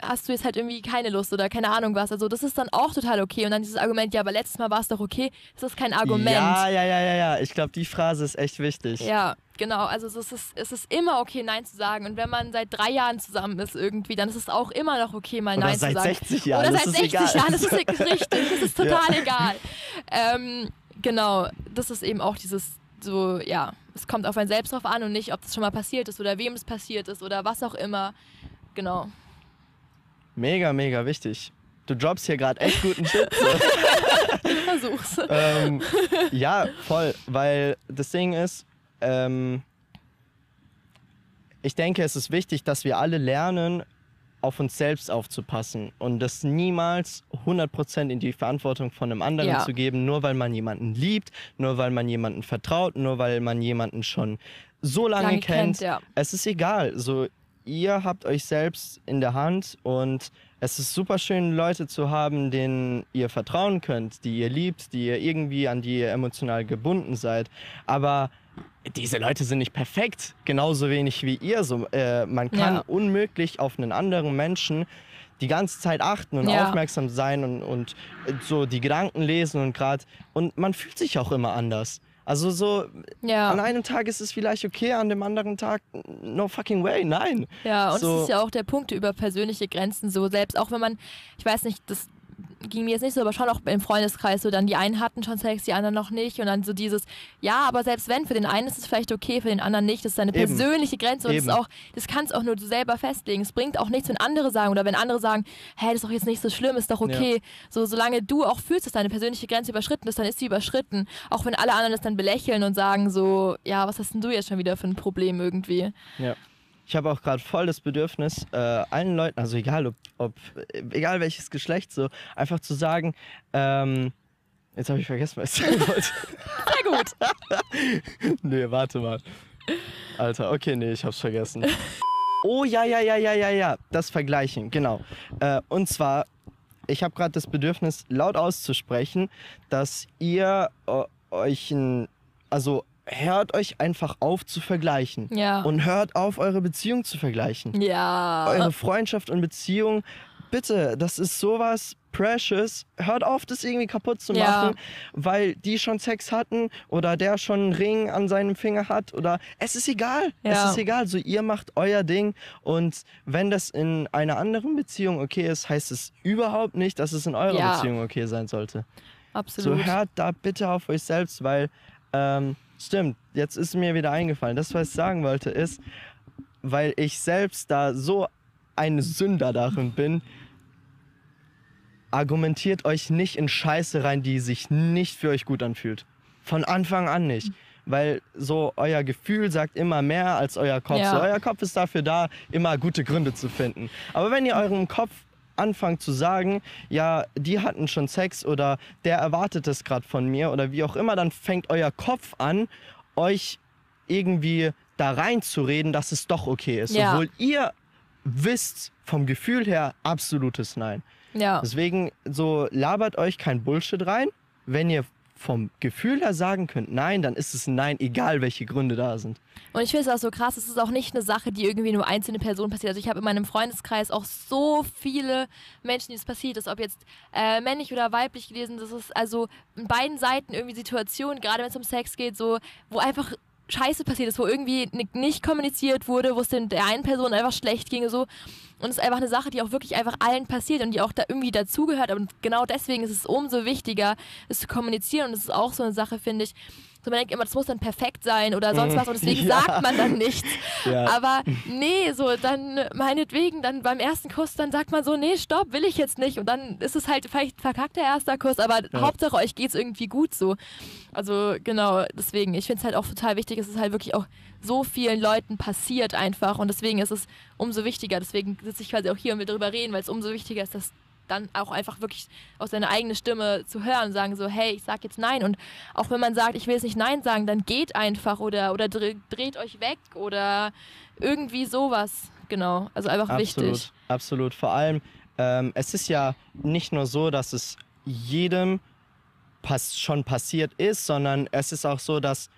hast du jetzt halt irgendwie keine Lust oder keine Ahnung was. Also das ist dann auch total okay. Und dann dieses Argument, ja, aber letztes Mal war es doch okay, das ist kein Argument. Ja, ja, ja, ja, ja. Ich glaube, die Phrase ist echt wichtig. Ja, genau. Also es ist, es ist immer okay, Nein zu sagen. Und wenn man seit drei Jahren zusammen ist irgendwie, dann ist es auch immer noch okay, mal Oder Nein seit zu sagen. 60 Jahren. Oder das seit ist 60 egal. Jahren, das ist richtig, das ist total Ja. egal. Ähm, genau, das ist eben auch dieses so, ja, es kommt auf einen selbst drauf an und nicht, ob das schon mal passiert ist oder wem es passiert ist oder was auch immer. Genau. Mega, mega wichtig. Du droppst hier gerade echt guten Shit. So. Versuch's. ähm, ja, voll, weil das Ding ist, ähm, ich denke, es ist wichtig, dass wir alle lernen, auf uns selbst aufzupassen und das niemals 100% in die Verantwortung von einem anderen Ja. zu geben, nur weil man jemanden liebt, nur weil man jemanden vertraut, nur weil man jemanden schon so lange, Lange kennt. kennt, ja. Es ist egal, so ihr habt euch selbst in der Hand und es ist super schön, Leute zu haben, denen ihr vertrauen könnt, die ihr liebt, die ihr irgendwie an die ihr emotional gebunden seid. Aber diese Leute sind nicht perfekt, genauso wenig wie ihr. So, äh, man kann Ja. unmöglich auf einen anderen Menschen die ganze Zeit achten und Ja. aufmerksam sein und, und so die Gedanken lesen und gerade und man fühlt sich auch immer anders. Also so Ja. an einem Tag ist es vielleicht okay, an dem anderen Tag no fucking way, nein. Ja, und So. es ist ja auch der Punkt über persönliche Grenzen so, selbst auch wenn man, ich weiß nicht, das ging mir jetzt nicht so, aber schon auch im Freundeskreis so, dann die einen hatten schon Sex, die anderen noch nicht und dann so dieses, ja, aber selbst wenn, für den einen ist es vielleicht okay, für den anderen nicht, das ist deine Eben. persönliche Grenze und das, ist auch, das kannst auch nur du selber festlegen. Es bringt auch nichts, wenn andere sagen oder wenn andere sagen, hä, das ist doch jetzt nicht so schlimm, ist doch okay. So, solange du auch fühlst, dass deine persönliche Grenze überschritten ist, dann ist sie überschritten. Auch wenn alle anderen das dann belächeln und sagen so, ja, was hast denn du jetzt schon wieder für ein Problem irgendwie? Ja. Ich habe auch gerade voll das Bedürfnis, äh, allen Leuten, also egal ob, ob, egal welches Geschlecht, so einfach zu sagen, ähm, jetzt habe ich vergessen, was ich sagen wollte. Sehr gut. nee, warte mal. Alter, okay, nee, ich hab's vergessen. Oh ja, ja, ja, ja, ja, ja, das Vergleichen, genau. Äh, und zwar, ich habe gerade das Bedürfnis, laut auszusprechen, dass ihr äh, euch ein, also hört euch einfach auf zu vergleichen. Ja. Und hört auf, eure Beziehung zu vergleichen. Ja. Eure Freundschaft und Beziehung, bitte, das ist sowas precious. Hört auf, das irgendwie kaputt zu Ja. machen, weil die schon Sex hatten oder der schon einen Ring an seinem Finger hat oder es ist egal. Es Ja. ist egal. So, ihr macht euer Ding und wenn das in einer anderen Beziehung okay ist, heißt es überhaupt nicht, dass es in eurer Ja. Beziehung okay sein sollte. Absolut. So hört da bitte auf euch selbst, weil ähm, stimmt, jetzt ist mir wieder eingefallen. Das, was ich sagen wollte, ist, weil ich selbst da so ein Sünder darin bin, argumentiert euch nicht in Scheiße rein, die sich nicht für euch gut anfühlt. Von Anfang an nicht. Weil so euer Gefühl sagt immer mehr als euer Kopf. Ja. So, euer Kopf ist dafür da, immer gute Gründe zu finden. Aber wenn ihr eurem Kopf anfangt zu sagen, ja, die hatten schon Sex oder der erwartet es gerade von mir oder wie auch immer, dann fängt euer Kopf an, euch irgendwie da reinzureden, dass es doch okay ist. Ja. Obwohl ihr wisst vom Gefühl her absolutes Nein. ja. Deswegen so labert euch kein Bullshit rein. Wenn ihr vom Gefühl her sagen könnt, nein, dann ist es ein Nein, egal welche Gründe da sind. Und ich finde es auch so krass, es ist auch nicht eine Sache, die irgendwie nur einzelne Personen passiert. Also ich habe in meinem Freundeskreis auch so viele Menschen, die es passiert ist, ob jetzt äh, männlich oder weiblich gelesen, das ist also in beiden Seiten irgendwie Situationen, gerade wenn es um Sex geht, so, wo einfach Scheiße passiert ist, wo irgendwie nicht kommuniziert wurde, wo es der einen Person einfach schlecht ging so. Und es ist einfach eine Sache, die auch wirklich einfach allen passiert und die auch da irgendwie dazugehört. Und genau deswegen ist es umso wichtiger, es zu kommunizieren. Und es ist auch so eine Sache, finde ich, so man denkt immer, das muss dann perfekt sein oder sonst was und deswegen ja. sagt man dann nichts. Ja. Aber nee, so dann meinetwegen, dann beim ersten Kuss, dann sagt man so, nee, stopp, will ich jetzt nicht. Und dann ist es halt vielleicht verkackt der erste Kuss, aber ja. Hauptsache euch geht es irgendwie gut so. Also genau, deswegen, ich finde es halt auch total wichtig, es ist halt wirklich auch so vielen Leuten passiert einfach und deswegen ist es umso wichtiger. Deswegen sitze ich quasi auch hier und will darüber reden, weil es umso wichtiger ist, dass dann auch einfach wirklich aus seiner eigenen Stimme zu hören und sagen so, hey, ich sag jetzt nein. Und auch wenn man sagt, ich will jetzt nicht nein sagen, dann geht einfach oder, oder dreht euch weg oder irgendwie sowas. Genau, also einfach absolut, wichtig. Absolut, vor allem, ähm, es ist ja nicht nur so, dass es jedem pass schon passiert ist, sondern es ist auch so, dass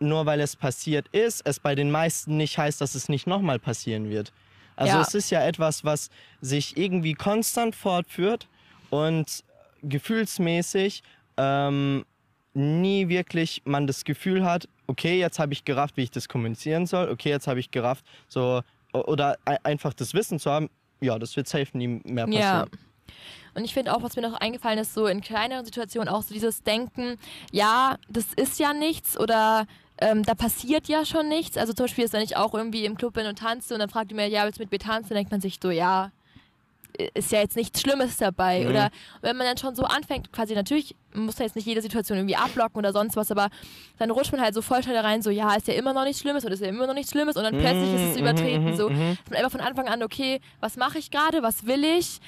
nur weil es passiert ist, es bei den meisten nicht heißt, dass es nicht nochmal passieren wird. Also ja. es ist ja etwas, was sich irgendwie konstant fortführt und gefühlsmäßig ähm, nie wirklich man das Gefühl hat, okay, jetzt habe ich gerafft, wie ich das kommunizieren soll, okay, jetzt habe ich gerafft, so oder einfach das Wissen zu haben, ja, das wird safe nie mehr passieren. Ja. Und ich finde auch, was mir noch eingefallen ist, so in kleineren Situationen auch so dieses Denken, ja, das ist ja nichts oder ähm, da passiert ja schon nichts. Also zum Beispiel ist, wenn ich auch irgendwie im Club bin und tanze und dann fragt die mir, ja, willst du mit mir tanzen? Dann denkt man sich so, ja, ist ja jetzt nichts Schlimmes dabei. Mhm. Oder wenn man dann schon so anfängt, quasi natürlich muss man jetzt nicht jede Situation irgendwie abblocken oder sonst was, aber dann rutscht man halt so voll schnell rein, so ja, ist ja immer noch nichts Schlimmes oder ist ja immer noch nichts Schlimmes und dann plötzlich ist es mhm, übertreten. Mhm. So, mhm. dass man einfach von Anfang an, okay, was mache ich gerade, was will ich?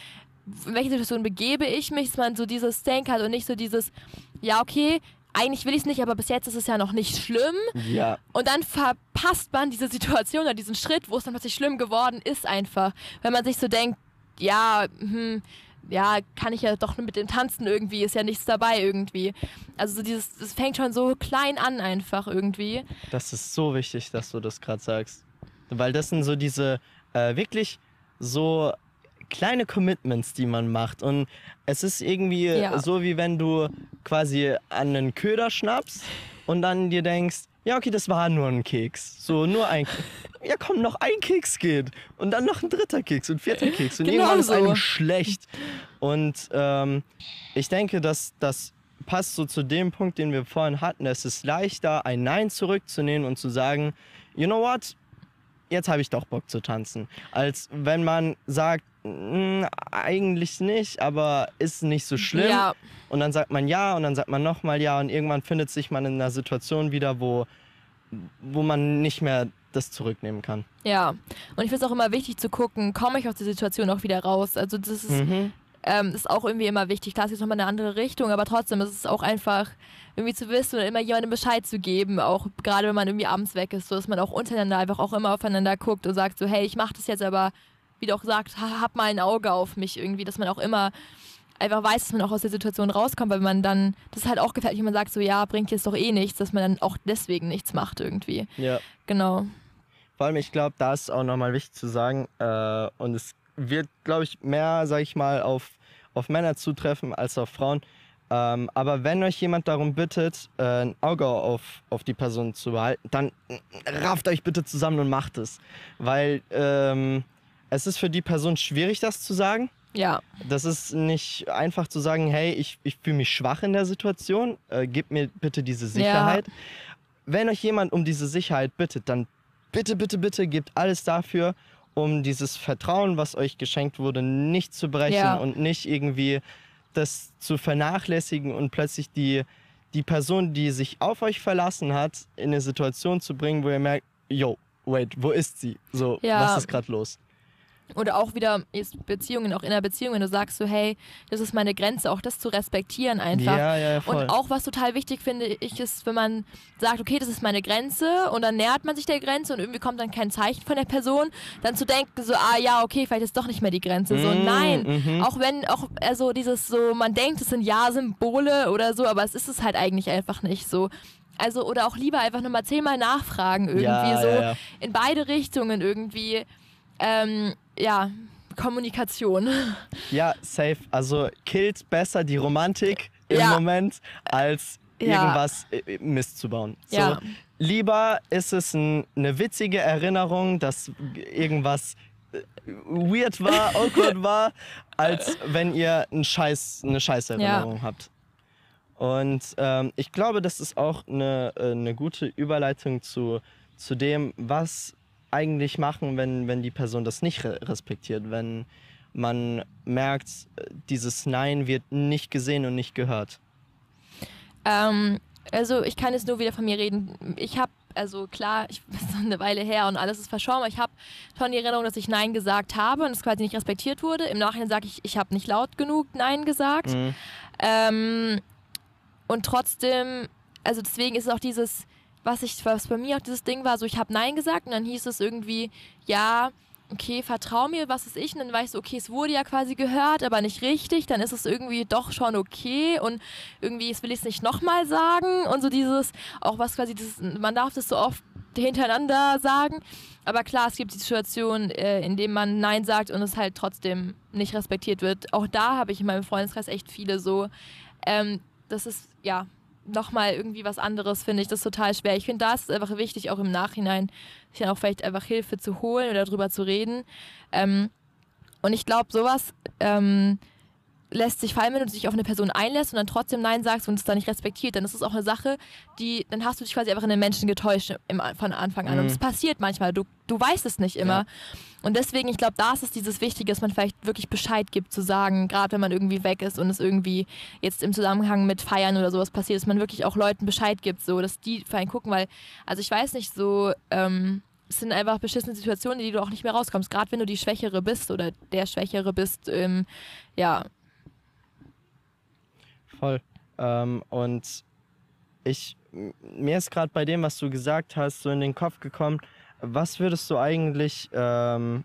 In welche Situation begebe ich mich, dass man so dieses Denk hat und nicht so dieses, ja, okay, eigentlich will ich es nicht, aber bis jetzt ist es ja noch nicht schlimm. Ja. Und dann verpasst man diese Situation oder diesen Schritt, wo es dann plötzlich schlimm geworden ist, einfach. Wenn man sich so denkt, ja, hm, ja, kann ich ja doch mit dem Tanzen irgendwie, ist ja nichts dabei irgendwie. Also so dieses, es fängt schon so klein an einfach irgendwie. Das ist so wichtig, dass du das gerade sagst. Weil das sind so diese äh, wirklich so kleine Commitments, die man macht. Und es ist irgendwie ja. so, wie wenn du quasi an einen Köder schnappst und dann dir denkst, ja, okay, das war nur ein Keks. So, nur ein Ja, komm, noch ein Keks geht. Und dann noch ein dritter Keks und vierter Keks. Und genau irgendwann ist so. einem schlecht. Und ähm, ich denke, dass das passt so zu dem Punkt, den wir vorhin hatten. Es ist leichter, ein Nein zurückzunehmen und zu sagen, you know what, jetzt habe ich doch Bock zu tanzen. Als wenn man sagt, hm, eigentlich nicht, aber ist nicht so schlimm. Ja. Und dann sagt man ja und dann sagt man nochmal ja und irgendwann findet sich man in einer Situation wieder, wo, wo man nicht mehr das zurücknehmen kann. Ja, und ich finde es auch immer wichtig zu gucken, komme ich aus der Situation auch wieder raus. Also das ist, mhm. Ähm, ist auch irgendwie immer wichtig. Klar, es ist nochmal eine andere Richtung, aber trotzdem ist es auch einfach irgendwie zu wissen oder immer jemandem Bescheid zu geben, auch gerade wenn man irgendwie abends weg ist, so dass man auch untereinander einfach auch immer aufeinander guckt und sagt so, hey, ich mache das jetzt aber wie du auch sagst, hab mal ein Auge auf mich irgendwie, dass man auch immer einfach weiß, dass man auch aus der Situation rauskommt, weil man dann, das ist halt auch gefährlich, wenn man sagt so, ja, bringt jetzt doch eh nichts, dass man dann auch deswegen nichts macht irgendwie. Ja. Genau. Vor allem, ich glaube, da ist auch nochmal wichtig zu sagen, äh, und es wird, glaube ich, mehr, sag ich mal, auf, auf Männer zutreffen als auf Frauen. Ähm, aber wenn euch jemand darum bittet, äh, ein Auge auf, auf die Person zu behalten, dann rafft euch bitte zusammen und macht es. Weil ähm, es ist für die Person schwierig, das zu sagen. Ja. Das ist nicht einfach zu sagen, hey, ich, ich fühle mich schwach in der Situation, äh, gib mir bitte diese Sicherheit. Ja. Wenn euch jemand um diese Sicherheit bittet, dann bitte, bitte, bitte gebt alles dafür, um dieses Vertrauen, was euch geschenkt wurde, nicht zu brechen ja. und nicht irgendwie das zu vernachlässigen und plötzlich die, die Person, die sich auf euch verlassen hat, in eine Situation zu bringen, wo ihr merkt, yo, wait, wo ist sie? So, ja. was ist gerade los? Oder auch wieder Beziehungen, auch in einer Beziehung, wenn du sagst so, hey, das ist meine Grenze, auch das zu respektieren einfach. Ja, ja, voll. Und auch was total wichtig finde ich ist, wenn man sagt, okay, das ist meine Grenze und dann nähert man sich der Grenze und irgendwie kommt dann kein Zeichen von der Person, dann zu denken so, ah ja, okay, vielleicht ist doch nicht mehr die Grenze. So, Mm, nein, mhm. auch wenn, auch also dieses so, man denkt, es sind Ja-Symbole oder so, aber es ist es halt eigentlich einfach nicht so. Also, oder auch lieber einfach nochmal zehnmal nachfragen, irgendwie Ja, so ja. in beide Richtungen irgendwie. Ähm, ja, Kommunikation. Ja, safe. Also killt besser die Romantik im Ja. Moment, als Ja. irgendwas äh, Mist zu bauen. So, Ja. Lieber ist es ein, eine witzige Erinnerung, dass irgendwas äh, weird war, awkward war, als wenn ihr ein Scheiß, eine Scheißerinnerung habt. Und ähm, ich glaube, das ist auch eine, äh, eine gute Überleitung zu, zu dem, was eigentlich machen, wenn, wenn die Person das nicht re respektiert, wenn man merkt, dieses Nein wird nicht gesehen und nicht gehört. Ähm, also ich kann jetzt nur wieder von mir reden. Ich habe, also klar, ich bin so eine Weile her und alles ist verschwommen, aber ich habe schon die Erinnerung, dass ich Nein gesagt habe und es quasi nicht respektiert wurde. Im Nachhinein sage ich, ich habe nicht laut genug Nein gesagt. Mhm. Ähm, und trotzdem, also deswegen ist es auch dieses, was ich, was bei mir auch dieses Ding war, so ich habe Nein gesagt und dann hieß es irgendwie, ja, okay, vertrau mir, was ist ich? Und dann war ich so, okay, es wurde ja quasi gehört, aber nicht richtig, dann ist es irgendwie doch schon okay und irgendwie, jetzt will ich es nicht nochmal sagen und so dieses, auch was quasi, dieses, man darf das so oft hintereinander sagen, aber klar, es gibt die Situation, äh, in dem man Nein sagt und es halt trotzdem nicht respektiert wird. Auch da habe ich in meinem Freundeskreis echt viele so, ähm, das ist, ja, nochmal irgendwie was anderes, finde ich das total schwer. Ich finde, da ist es einfach wichtig, auch im Nachhinein, sich dann auch vielleicht einfach Hilfe zu holen oder darüber zu reden. Ähm, und ich glaube, sowas ähm, lässt sich fallen, wenn du dich auf eine Person einlässt und dann trotzdem Nein sagst und es dann nicht respektiert, dann ist es auch eine Sache, die, dann hast du dich quasi einfach in den Menschen getäuscht im, von Anfang an. Und Mhm. es passiert manchmal, du, du weißt es nicht immer. Ja. Und deswegen, ich glaube, da ist es dieses Wichtige, dass man vielleicht wirklich Bescheid gibt, zu sagen, gerade wenn man irgendwie weg ist und es irgendwie jetzt im Zusammenhang mit Feiern oder sowas passiert, dass man wirklich auch Leuten Bescheid gibt, so, dass die für einen gucken, weil, also ich weiß nicht, so, ähm, es sind einfach beschissene Situationen, in die du auch nicht mehr rauskommst, gerade wenn du die Schwächere bist oder der Schwächere bist, ähm, ja, Voll. Ähm, und ich, mir ist gerade bei dem, was du gesagt hast, so in den Kopf gekommen, was würdest du eigentlich ähm,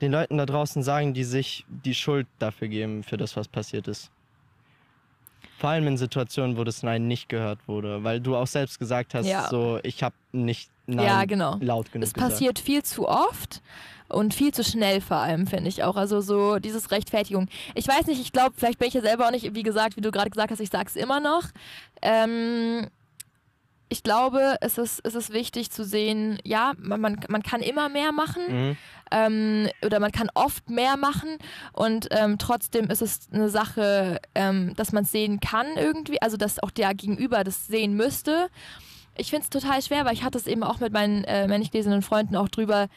den Leuten da draußen sagen, die sich die Schuld dafür geben, für das, was passiert ist? Vor allem in Situationen, wo das Nein nicht gehört wurde, weil du auch selbst gesagt hast, Ja. so ich habe nicht Nein Ja, genau. laut genug es gesagt. passiert viel zu oft und viel zu schnell vor allem, finde ich auch. Also so dieses Rechtfertigung. Ich weiß nicht, ich glaube, vielleicht bin ich ja selber auch nicht, wie gesagt, wie du gerade gesagt hast, ich sage es immer noch. Ähm, ich glaube, es ist, es ist wichtig zu sehen, ja, man, man, man kann immer mehr machen Mhm. ähm, oder man kann oft mehr machen und ähm, trotzdem ist es eine Sache, ähm, dass man es sehen kann irgendwie, also dass auch der Gegenüber das sehen müsste. Ich finde es total schwer, weil ich hatte es eben auch mit meinen äh, männlich lesenden Freunden auch drüber,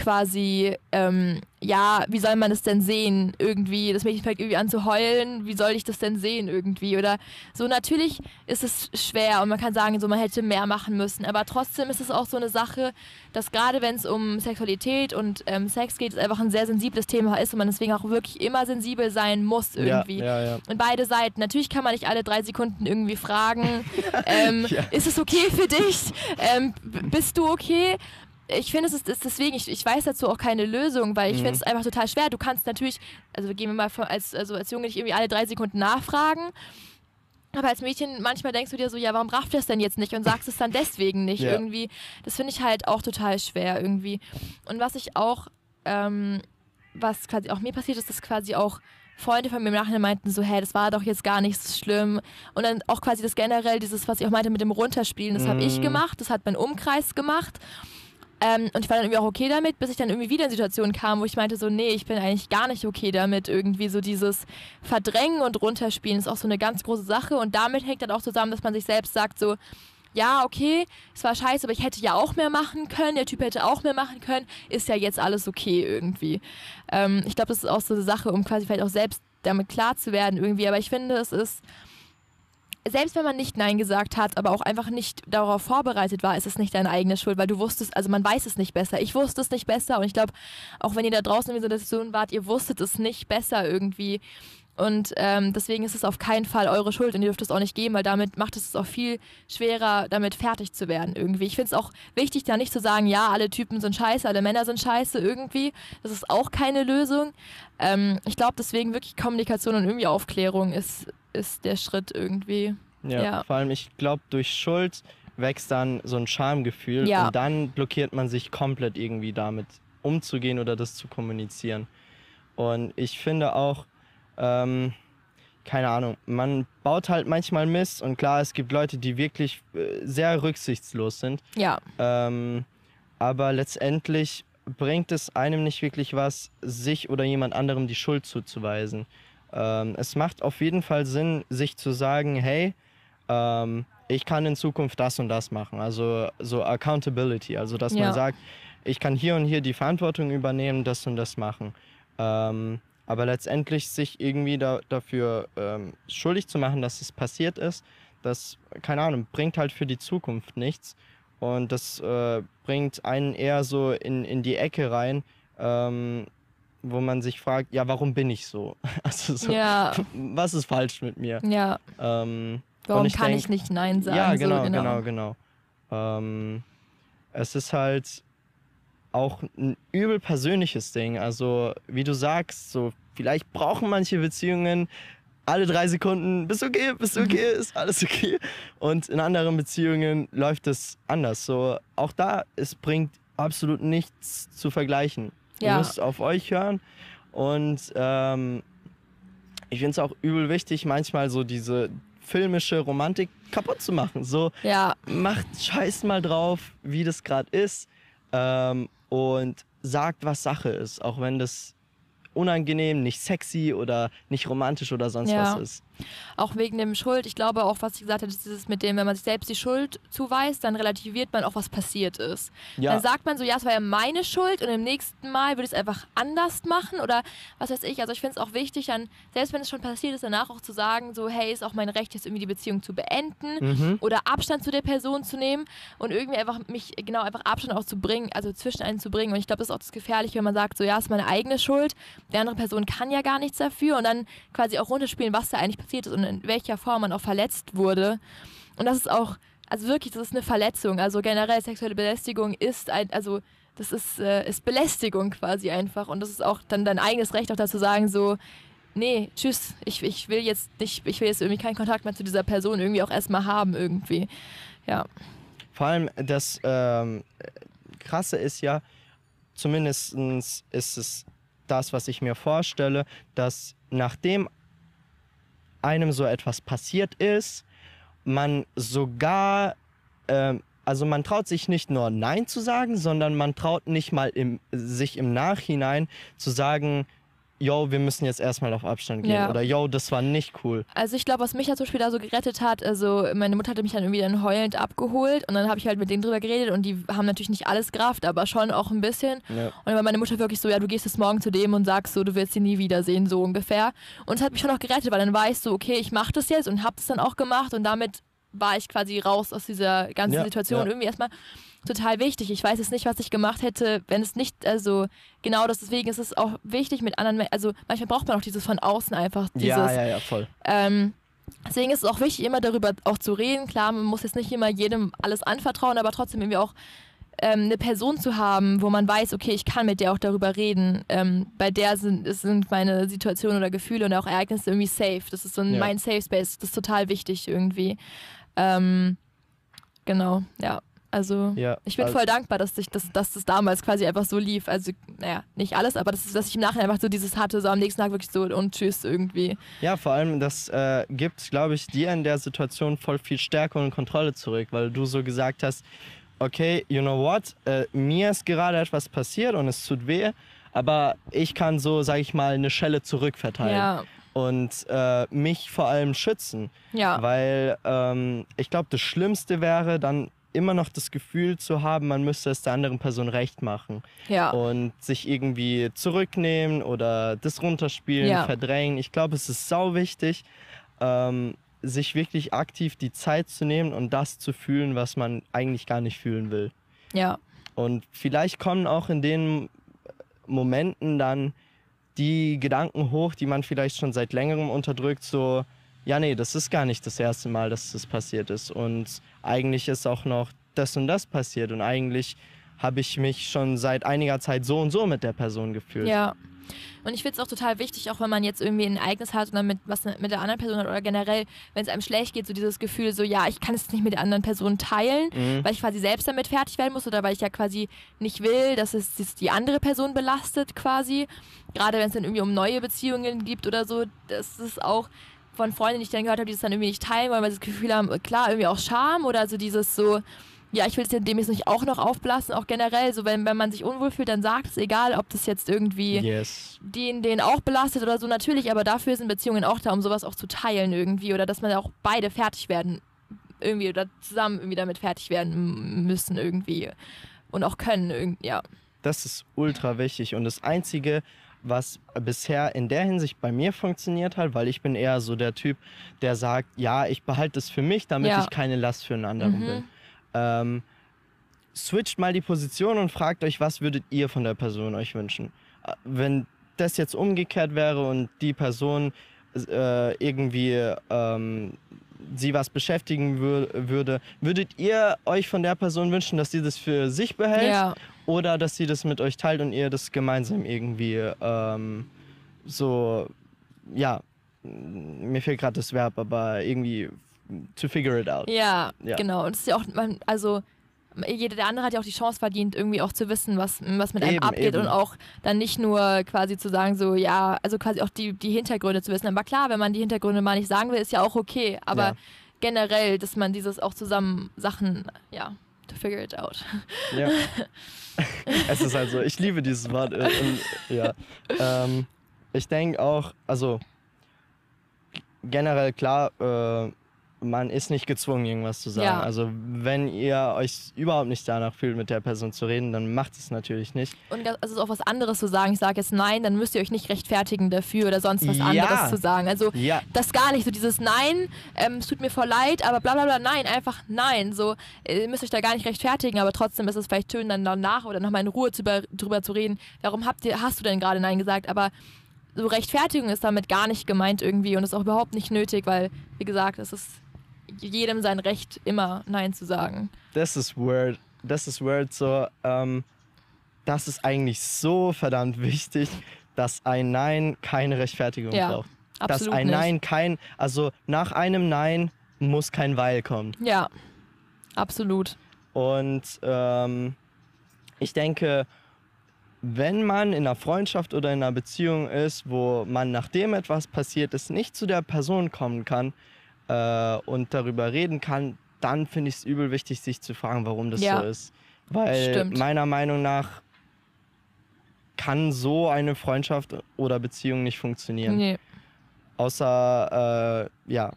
quasi, ähm, ja, wie soll man das denn sehen irgendwie? Das Mädchen fängt irgendwie an zu heulen, wie soll ich das denn sehen irgendwie? Oder so, natürlich ist es schwer und man kann sagen, so man hätte mehr machen müssen, aber trotzdem ist es auch so eine Sache, dass gerade wenn es um Sexualität und ähm, Sex geht, es einfach ein sehr sensibles Thema ist und man deswegen auch wirklich immer sensibel sein muss irgendwie. Ja, ja, ja. Und beide Seiten. Natürlich kann man nicht alle drei Sekunden irgendwie fragen, ähm, ist es okay für dich? Ähm, bist du okay? Ich finde, es ist, ist deswegen, ich, ich weiß dazu auch keine Lösung, weil ich Mhm. finde es einfach total schwer. Du kannst natürlich, also gehen wir mal von, als, also als Junge nicht irgendwie alle drei Sekunden nachfragen. Aber als Mädchen, manchmal denkst du dir so, ja, warum rafft das denn jetzt nicht und sagst es dann deswegen nicht Ja. irgendwie. Das finde ich halt auch total schwer irgendwie. Und was ich auch, ähm, was quasi auch mir passiert ist, dass quasi auch Freunde von mir im Nachhinein meinten so, hä, das war doch jetzt gar nicht so schlimm. Und dann auch quasi das generell, dieses, was ich auch meinte mit dem Runterspielen, das habe ich Mhm. gemacht, das hat mein Umkreis gemacht. Ähm, und ich war dann irgendwie auch okay damit, bis ich dann irgendwie wieder in Situationen kam, wo ich meinte so, nee, ich bin eigentlich gar nicht okay damit. Irgendwie so dieses Verdrängen und Runterspielen ist auch so eine ganz große Sache. Und damit hängt dann auch zusammen, dass man sich selbst sagt so, ja, okay, es war scheiße, aber ich hätte ja auch mehr machen können, der Typ hätte auch mehr machen können, ist ja jetzt alles okay irgendwie. Ähm, ich glaube, das ist auch so eine Sache, um quasi vielleicht auch selbst damit klar zu werden irgendwie. Aber ich finde, es ist selbst wenn man nicht Nein gesagt hat, aber auch einfach nicht darauf vorbereitet war, ist es nicht deine eigene Schuld, weil du wusstest, also man weiß es nicht besser. Ich wusste es nicht besser und ich glaube, auch wenn ihr da draußen in dieser Situation wart, ihr wusstet es nicht besser irgendwie. Und ähm, deswegen ist es auf keinen Fall eure Schuld und ihr dürft es auch nicht geben, weil damit macht es es auch viel schwerer, damit fertig zu werden irgendwie. Ich finde es auch wichtig, da nicht zu sagen, ja, alle Typen sind scheiße, alle Männer sind scheiße irgendwie. Das ist auch keine Lösung. Ähm, ich glaube deswegen wirklich Kommunikation und irgendwie Aufklärung ist, ist der Schritt irgendwie. Ja, Ja. vor allem, ich glaube, durch Schuld wächst dann so ein Schamgefühl Ja. und dann blockiert man sich komplett irgendwie damit umzugehen oder das zu kommunizieren. Und ich finde auch, ähm, keine Ahnung, man baut halt manchmal Mist und klar, es gibt Leute, die wirklich äh, sehr rücksichtslos sind. Ja, Ähm, aber letztendlich bringt es einem nicht wirklich was, sich oder jemand anderem die Schuld zuzuweisen. Ähm, es macht auf jeden Fall Sinn, sich zu sagen, hey, ähm, ich kann in Zukunft das und das machen. Also so Accountability, also dass Ja. man sagt, ich kann hier und hier die Verantwortung übernehmen, das und das machen. Ähm, aber letztendlich sich irgendwie da, dafür ähm, schuldig zu machen, dass es passiert ist, das, keine Ahnung, bringt halt für die Zukunft nichts. Und das äh, bringt einen eher so in, in die Ecke rein, ähm, wo man sich fragt, ja, warum bin ich so? Also so, ja, was ist falsch mit mir? ja. Ähm, Warum ich kann denk- ich nicht Nein sagen? ja, So, genau, genau, genau. Ähm, es ist halt auch ein übel persönliches Ding. Also, wie du sagst, so vielleicht brauchen manche Beziehungen alle drei Sekunden, bist okay, bist Mhm. okay, ist alles okay. Und in anderen Beziehungen läuft es anders. So, auch da, es bringt absolut nichts zu vergleichen. Ihr Ja. müsst auf euch hören. Und ähm, ich finde es auch übel wichtig, manchmal so diese filmische Romantik kaputt zu machen. So, Ja, macht scheiß mal drauf, wie das gerade ist ähm, und sagt, was Sache ist, auch wenn das unangenehm, nicht sexy oder nicht romantisch oder sonst Ja. was ist. Auch wegen dem Schuld. Ich glaube auch, was ich gesagt habe, ist dieses mit dem, wenn man sich selbst die Schuld zuweist, dann relativiert man auch, was passiert ist. Ja, Dann sagt man so, ja, es war ja meine Schuld und im nächsten Mal würde ich es einfach anders machen oder was weiß ich. Also ich finde es auch wichtig, dann, selbst wenn es schon passiert ist, danach auch zu sagen, so, hey, ist auch mein Recht, jetzt irgendwie die Beziehung zu beenden mhm. oder Abstand zu der Person zu nehmen und irgendwie einfach mich, genau, einfach Abstand auch zu bringen, also zwischen einen zu bringen. Und ich glaube, das ist auch das Gefährliche, wenn man sagt, so, ja, ist meine eigene Schuld, die andere Person kann ja gar nichts dafür und dann quasi auch runterspielen, was da eigentlich passiert ist und in welcher Form man auch verletzt wurde. Und das ist auch, also wirklich, das ist eine Verletzung. Also generell sexuelle Belästigung ist ein, also das ist, äh, ist Belästigung quasi einfach. Und das ist auch dann dein eigenes Recht auch dazu sagen, so, nee, tschüss, ich, ich will jetzt nicht, ich will jetzt irgendwie keinen Kontakt mehr zu dieser Person irgendwie auch erstmal haben irgendwie. Ja. Vor allem das ähm, Krasse ist ja, zumindest ist es das, was ich mir vorstelle, dass nachdem einem so etwas passiert ist, man sogar, ähm, also man traut sich nicht nur Nein zu sagen, sondern man traut nicht mal im, sich im Nachhinein zu sagen, yo, wir müssen jetzt erstmal auf Abstand gehen Ja. oder yo, das war nicht cool. Also ich glaube, was mich ja zum Beispiel da so gerettet hat, also meine Mutter hatte mich dann irgendwie dann heulend abgeholt und dann habe ich halt mit denen drüber geredet und die haben natürlich nicht alles gerafft, aber schon auch ein bisschen. Ja. Und dann war meine Mutter wirklich so, ja, du gehst jetzt morgen zu dem und sagst so, du willst ihn nie wiedersehen, so ungefähr. Und es hat mich schon auch gerettet, weil dann war ich so, okay, ich mache das jetzt und habe das dann auch gemacht und damit war ich quasi raus aus dieser ganzen Ja, Situation. Irgendwie erstmal total wichtig. Ich weiß jetzt nicht, was ich gemacht hätte, wenn es nicht, also genau das, deswegen ist es auch wichtig mit anderen, also manchmal braucht man auch dieses von außen einfach, dieses, ja, ja, ja, voll. ähm, deswegen ist es auch wichtig, immer darüber auch zu reden. Klar, man muss jetzt nicht immer jedem alles anvertrauen, aber trotzdem irgendwie auch ähm, eine Person zu haben, wo man weiß, okay, ich kann mit der auch darüber reden. Ähm, bei der sind, sind meine Situationen oder Gefühle und auch Ereignisse irgendwie safe. Das ist so ein Ja. mein Safe Space. Das ist total wichtig irgendwie. Ähm, genau, ja. Also Ja, ich bin also- voll dankbar, dass, ich, dass, dass das damals quasi einfach so lief. Also, naja, nicht alles, aber das ist, dass ich im Nachhinein einfach so dieses hatte, so am nächsten Tag wirklich so und tschüss irgendwie. Ja, vor allem, das äh, gibt, glaube ich, dir in der Situation voll viel Stärke und Kontrolle zurück, weil du so gesagt hast, okay, you know what, äh, mir ist gerade etwas passiert und es tut weh, aber ich kann so, sage ich mal, eine Schelle zurückverteilen Ja, und äh, mich vor allem schützen, ja. weil ähm, ich glaube, das Schlimmste wäre dann immer noch das Gefühl zu haben, man müsste es der anderen Person recht machen Ja, und sich irgendwie zurücknehmen oder das runterspielen, Ja. verdrängen. Ich glaube, es ist sau wichtig, ähm, sich wirklich aktiv die Zeit zu nehmen und das zu fühlen, was man eigentlich gar nicht fühlen will. Ja. Und vielleicht kommen auch in den Momenten dann die Gedanken hoch, die man vielleicht schon seit längerem unterdrückt, so, ja, nee, das ist gar nicht das erste Mal, dass das passiert ist. Und eigentlich ist auch noch das und das passiert. Und eigentlich habe ich mich schon seit einiger Zeit so und so mit der Person gefühlt. Ja. Und ich finde es auch total wichtig, auch wenn man jetzt irgendwie ein Ereignis hat oder mit was mit der anderen Person hat oder generell, wenn es einem schlecht geht, so dieses Gefühl, so ja, ich kann es nicht mit der anderen Person teilen, Mhm. weil ich quasi selbst damit fertig werden muss oder weil ich ja quasi nicht will, dass es die andere Person belastet quasi. Gerade wenn es dann irgendwie um neue Beziehungen gibt oder so, das ist auch von Freunden, die ich dann gehört habe, die das dann irgendwie nicht teilen wollen, weil sie das Gefühl haben, klar, irgendwie auch Scham oder so dieses so, ja, ich will es dem jetzt nicht auch noch aufblasen, auch generell, so wenn, wenn man sich unwohl fühlt, dann sagt es, egal, ob das jetzt irgendwie Yes. den, den auch belastet oder so, natürlich, aber dafür sind Beziehungen auch da, um sowas auch zu teilen irgendwie oder dass man auch beide fertig werden irgendwie oder zusammen irgendwie damit fertig werden müssen irgendwie und auch können irgendwie, ja. Das ist ultra wichtig. Und das Einzige, was bisher in der Hinsicht bei mir funktioniert hat, weil ich bin eher so der Typ, der sagt, ja, ich behalte es für mich, damit Ja. ich keine Last für einen anderen Mhm. bin. Ähm, switcht mal die Position und fragt euch, was würdet ihr von der Person euch wünschen? Äh, Wenn das jetzt umgekehrt wäre und die Person äh, irgendwie ähm, sie was beschäftigen wür würde, würdet ihr euch von der Person wünschen, dass sie das für sich behält? Ja, Oder dass sie das mit euch teilt und ihr das gemeinsam irgendwie ähm, so, ja, mir fehlt gerade das Verb, aber irgendwie to figure it out. ja, Ja. genau. Und es ist ja auch, man, also jeder der andere hat ja auch die Chance verdient, irgendwie auch zu wissen, was, was mit einem Eben, abgeht eben. und auch dann nicht nur quasi zu sagen, so, ja, also quasi auch die, die Hintergründe zu wissen. Aber klar, wenn man die Hintergründe mal nicht sagen will, ist ja auch okay. Aber Ja. generell, dass man dieses auch zusammen Sachen, ja, to figure it out. Ja. es ist also, ich liebe dieses Wort. äh, ja. Ähm, ich denke auch, also generell klar, äh, man ist nicht gezwungen, irgendwas zu sagen. Ja. Also wenn ihr euch überhaupt nicht danach fühlt, mit der Person zu reden, dann macht es natürlich nicht. Und das- es ist auch was anderes zu sagen. Ich sage jetzt nein, dann müsst ihr euch nicht rechtfertigen dafür oder sonst was Ja. anderes zu sagen. Also Ja, das gar nicht so dieses Nein, ähm, es tut mir voll leid, aber bla bla bla, nein, einfach nein. So, ihr müsst euch da gar nicht rechtfertigen, aber trotzdem ist es vielleicht schön, dann danach oder nochmal in Ruhe zu, über, drüber zu reden, warum habt ihr, hast du denn gerade Nein gesagt? Aber so Rechtfertigung ist damit gar nicht gemeint irgendwie und ist auch überhaupt nicht nötig, weil, wie gesagt, es ist jedem sein Recht, immer Nein zu sagen. das ist weird. Das ist weird so. Ähm, das ist eigentlich so verdammt wichtig, dass ein Nein keine Rechtfertigung Ja, braucht. Absolut dass ein nicht. Nein kein, also nach einem Nein muss kein Weil kommen. Ja, absolut. Und ähm, ich denke, wenn man in einer Freundschaft oder in einer Beziehung ist, wo man nachdem etwas passiert ist, nicht zu der Person kommen kann äh, und darüber reden kann, dann finde ich es übel wichtig, sich zu fragen, warum das Ja, so ist. Weil stimmt. meiner Meinung nach kann so eine Freundschaft oder Beziehung nicht funktionieren. Nee. Außer, äh, ja.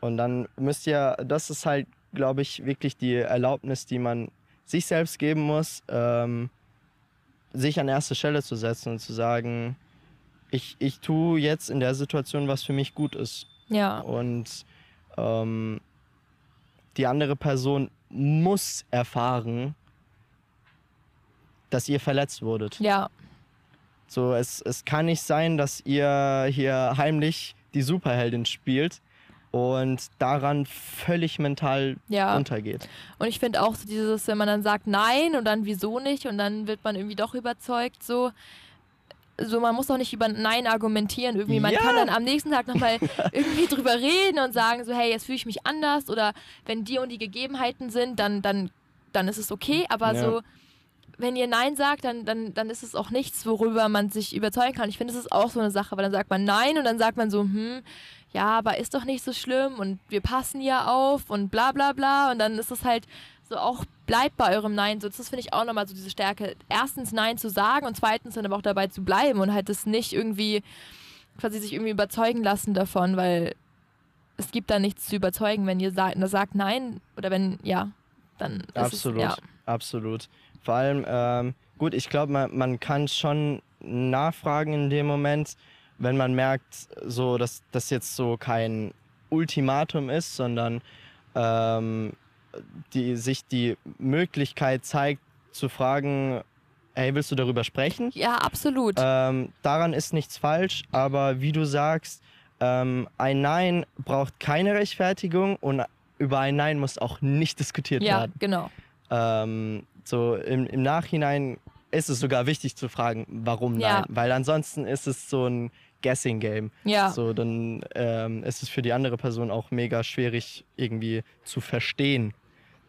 Und dann müsst ihr, das ist halt, glaube ich, wirklich die Erlaubnis, die man sich selbst geben muss, ähm, sich an erste Stelle zu setzen und zu sagen, ich, ich tue jetzt in der Situation, was für mich gut ist. Ja, Und ähm, die andere Person muss erfahren, dass ihr verletzt wurdet. ja, So, es, es kann nicht sein, dass ihr hier heimlich die Superheldin spielt und daran völlig mental ja. untergeht. Und ich finde auch so dieses, wenn man dann sagt nein und dann wieso nicht und dann wird man irgendwie doch überzeugt, so. So, man muss auch nicht über Nein argumentieren irgendwie. Man Ja. kann dann am nächsten Tag nochmal irgendwie drüber reden und sagen so, hey, jetzt fühle ich mich anders oder wenn die und die Gegebenheiten sind, dann, dann, dann ist es okay. Aber Ja. so, wenn ihr Nein sagt, dann, dann, dann ist es auch nichts, worüber man sich überzeugen kann. Ich finde, das ist auch so eine Sache, weil dann sagt man Nein und dann sagt man so, hm, ja, aber ist doch nicht so schlimm und wir passen ja auf und bla bla bla. Und dann ist es halt so auch, bleibt bei eurem Nein. So, das finde ich auch nochmal so diese Stärke. Erstens Nein zu sagen und zweitens dann aber auch dabei zu bleiben und halt das nicht irgendwie quasi sich irgendwie überzeugen lassen davon, weil es gibt da nichts zu überzeugen, wenn ihr sagt, sagt Nein oder wenn, ja, dann ist Absolut, es, ja. absolut. Vor allem, ähm, gut, ich glaube, man, man kann schon nachfragen in dem Moment, wenn man merkt, so, dass das jetzt so kein Ultimatum ist, sondern ähm, die, sich die Möglichkeit zeigt, zu fragen, hey, willst du darüber sprechen? Ja, absolut. Ähm, daran ist nichts falsch, aber wie du sagst, ähm, ein Nein braucht keine Rechtfertigung und über ein Nein muss auch nicht diskutiert ja, werden. genau. Ähm, so im, im Nachhinein ist es sogar wichtig zu fragen, warum Ja. nein, weil ansonsten ist es so ein Guessing Game. Ja. So, dann ähm, ist es für die andere Person auch mega schwierig irgendwie zu verstehen,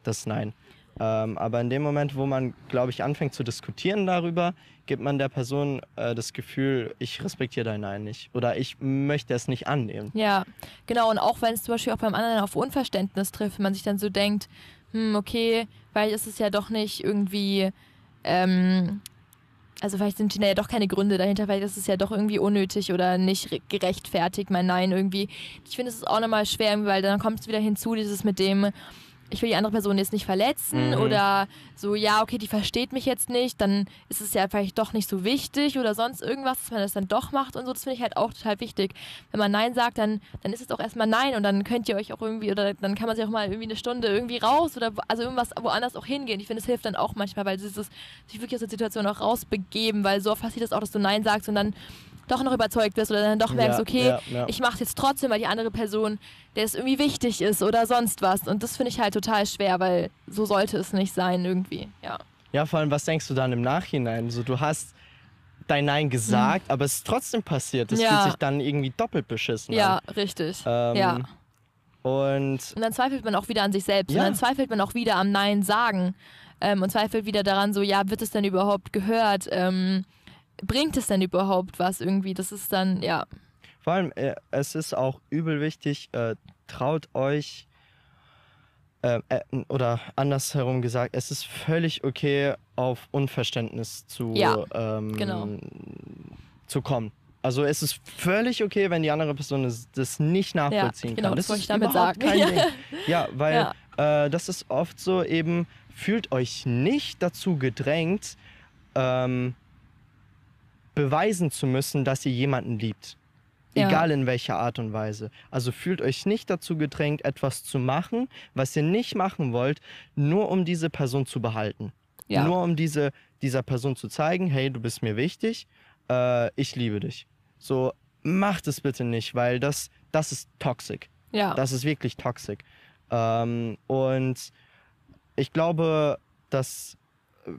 das Nein. Ähm, aber in dem Moment, wo man, glaube ich, anfängt zu diskutieren darüber, gibt man der Person äh, das Gefühl, ich respektiere dein Nein nicht oder ich möchte es nicht annehmen. Ja, genau. Und auch wenn es zum Beispiel auch beim anderen auf Unverständnis trifft, man sich dann so denkt, hm, okay, weil ist es ja doch nicht irgendwie, ähm, also vielleicht sind ja doch keine Gründe dahinter, vielleicht ist es ja doch irgendwie unnötig oder nicht re- gerechtfertigt, mein Nein irgendwie. Ich finde, es ist auch nochmal schwer, weil dann kommt es wieder hinzu, dieses mit dem, ich will die andere Person jetzt nicht verletzen Mhm. oder so, ja, okay, die versteht mich jetzt nicht, dann ist es ja vielleicht doch nicht so wichtig oder sonst irgendwas, dass man das dann doch macht und so. Das finde ich halt auch total wichtig. Wenn man Nein sagt, dann, dann ist es auch erstmal Nein und dann könnt ihr euch auch irgendwie, oder dann kann man sich auch mal irgendwie eine Stunde irgendwie raus oder also irgendwas woanders auch hingehen. Ich finde, es hilft dann auch manchmal, weil dieses sich wirklich aus der Situation auch rausbegeben, weil so oft passiert es auch, dass du Nein sagst und dann doch noch überzeugt wirst oder dann doch merkst, Ja, okay, ja, ja. ich mache es jetzt trotzdem, weil die andere Person, der es irgendwie wichtig ist oder sonst was. Und das finde ich halt total schwer, weil so sollte es nicht sein irgendwie. Ja. Ja, vor allem, was denkst du dann im Nachhinein? So, du hast dein Nein gesagt, aber es ist trotzdem passiert. Das Mhm. Ja. fühlt sich dann irgendwie doppelt beschissen Ja, an. richtig. Ähm, ja. Und Und dann zweifelt man auch wieder an sich selbst. Ja. Und dann zweifelt man auch wieder am Nein sagen. Ähm, und zweifelt wieder daran, so, ja, wird es denn überhaupt gehört? Ähm, bringt es denn überhaupt was irgendwie? Das ist dann, ja. vor allem, äh, es ist auch übel wichtig, äh, traut euch, äh, äh, oder andersherum gesagt, es ist völlig okay, auf Unverständnis zu, Ja, ähm, genau. zu kommen. Also es ist völlig okay, wenn die andere Person das, das nicht nachvollziehen genau, kann. das wollte ist ich damit sagen. Ja. Ja, weil Ja. Äh, das ist oft so eben, fühlt euch nicht dazu gedrängt, ähm, beweisen zu müssen, dass ihr jemanden liebt. Ja. Egal in welcher Art und Weise. Also fühlt euch nicht dazu gedrängt, etwas zu machen, was ihr nicht machen wollt, nur um diese Person zu behalten. Ja. Nur um diese, dieser Person zu zeigen, hey, du bist mir wichtig, äh, ich liebe dich. So, macht es bitte nicht, weil das, das ist toxic. ja. Das ist wirklich toxisch. Ähm, und ich glaube, das äh,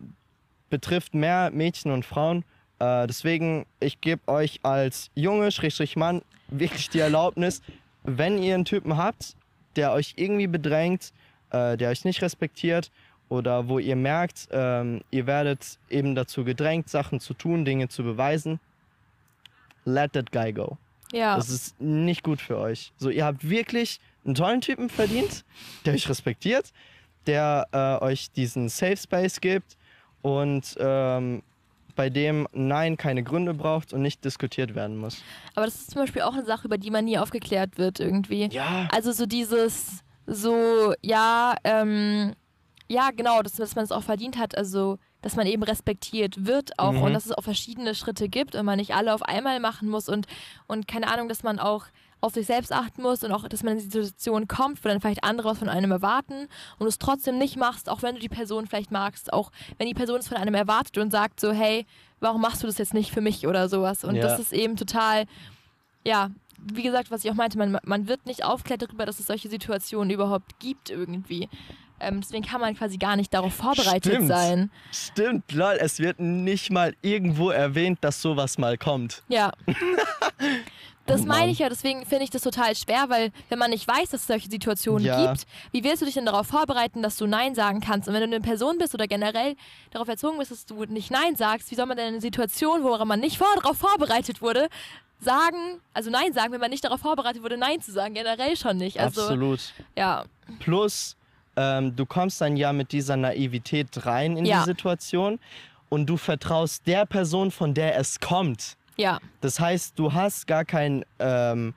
betrifft mehr Mädchen und Frauen. Äh, deswegen, ich gebe euch als Junge, Schrägstrich Mann, wirklich die Erlaubnis, wenn ihr einen Typen habt, der euch irgendwie bedrängt, äh, der euch nicht respektiert oder wo ihr merkt, ähm, ihr werdet eben dazu gedrängt, Sachen zu tun, Dinge zu beweisen, let that guy go. ja. Das ist nicht gut für euch. So, ihr habt wirklich einen tollen Typen verdient, der euch respektiert, der äh, euch diesen Safe Space gibt und ähm, bei dem Nein keine Gründe braucht und nicht diskutiert werden muss. Aber das ist zum Beispiel auch eine Sache, über die man nie aufgeklärt wird irgendwie. Ja. Also so dieses, so, ja, ähm, ja, genau, dass, dass man es auch verdient hat, also dass man eben respektiert wird auch Mhm. und dass es auch verschiedene Schritte gibt und man nicht alle auf einmal machen muss und, und keine Ahnung, dass man auch auf sich selbst achten muss und auch, dass man in die Situation kommt, wo dann vielleicht andere was von einem erwarten und du es trotzdem nicht machst, auch wenn du die Person vielleicht magst, auch wenn die Person es von einem erwartet und sagt so, hey, warum machst du das jetzt nicht für mich oder sowas und Ja. das ist eben total, ja, wie gesagt, was ich auch meinte, man, man wird nicht aufklärt darüber, dass es solche Situationen überhaupt gibt irgendwie. Ähm, deswegen kann man quasi gar nicht darauf vorbereitet Stimmt. sein. Stimmt, lol, es wird nicht mal irgendwo erwähnt, dass sowas mal kommt. Ja. Das Oh meine ich ja, deswegen finde ich das total schwer, weil wenn man nicht weiß, dass es solche Situationen Ja. gibt, wie willst du dich denn darauf vorbereiten, dass du Nein sagen kannst? Und wenn du eine Person bist oder generell darauf erzogen bist, dass du nicht Nein sagst, wie soll man denn in einer Situation, woran man nicht vor, darauf vorbereitet wurde, sagen, also Nein sagen, wenn man nicht darauf vorbereitet wurde, Nein zu sagen? Generell schon nicht. Also, Absolut. ja. Plus, ähm, du kommst dann ja mit dieser Naivität rein in Ja. die Situation und du vertraust der Person, von der es kommt. Ja, Das heißt, du hast gar kein ähm,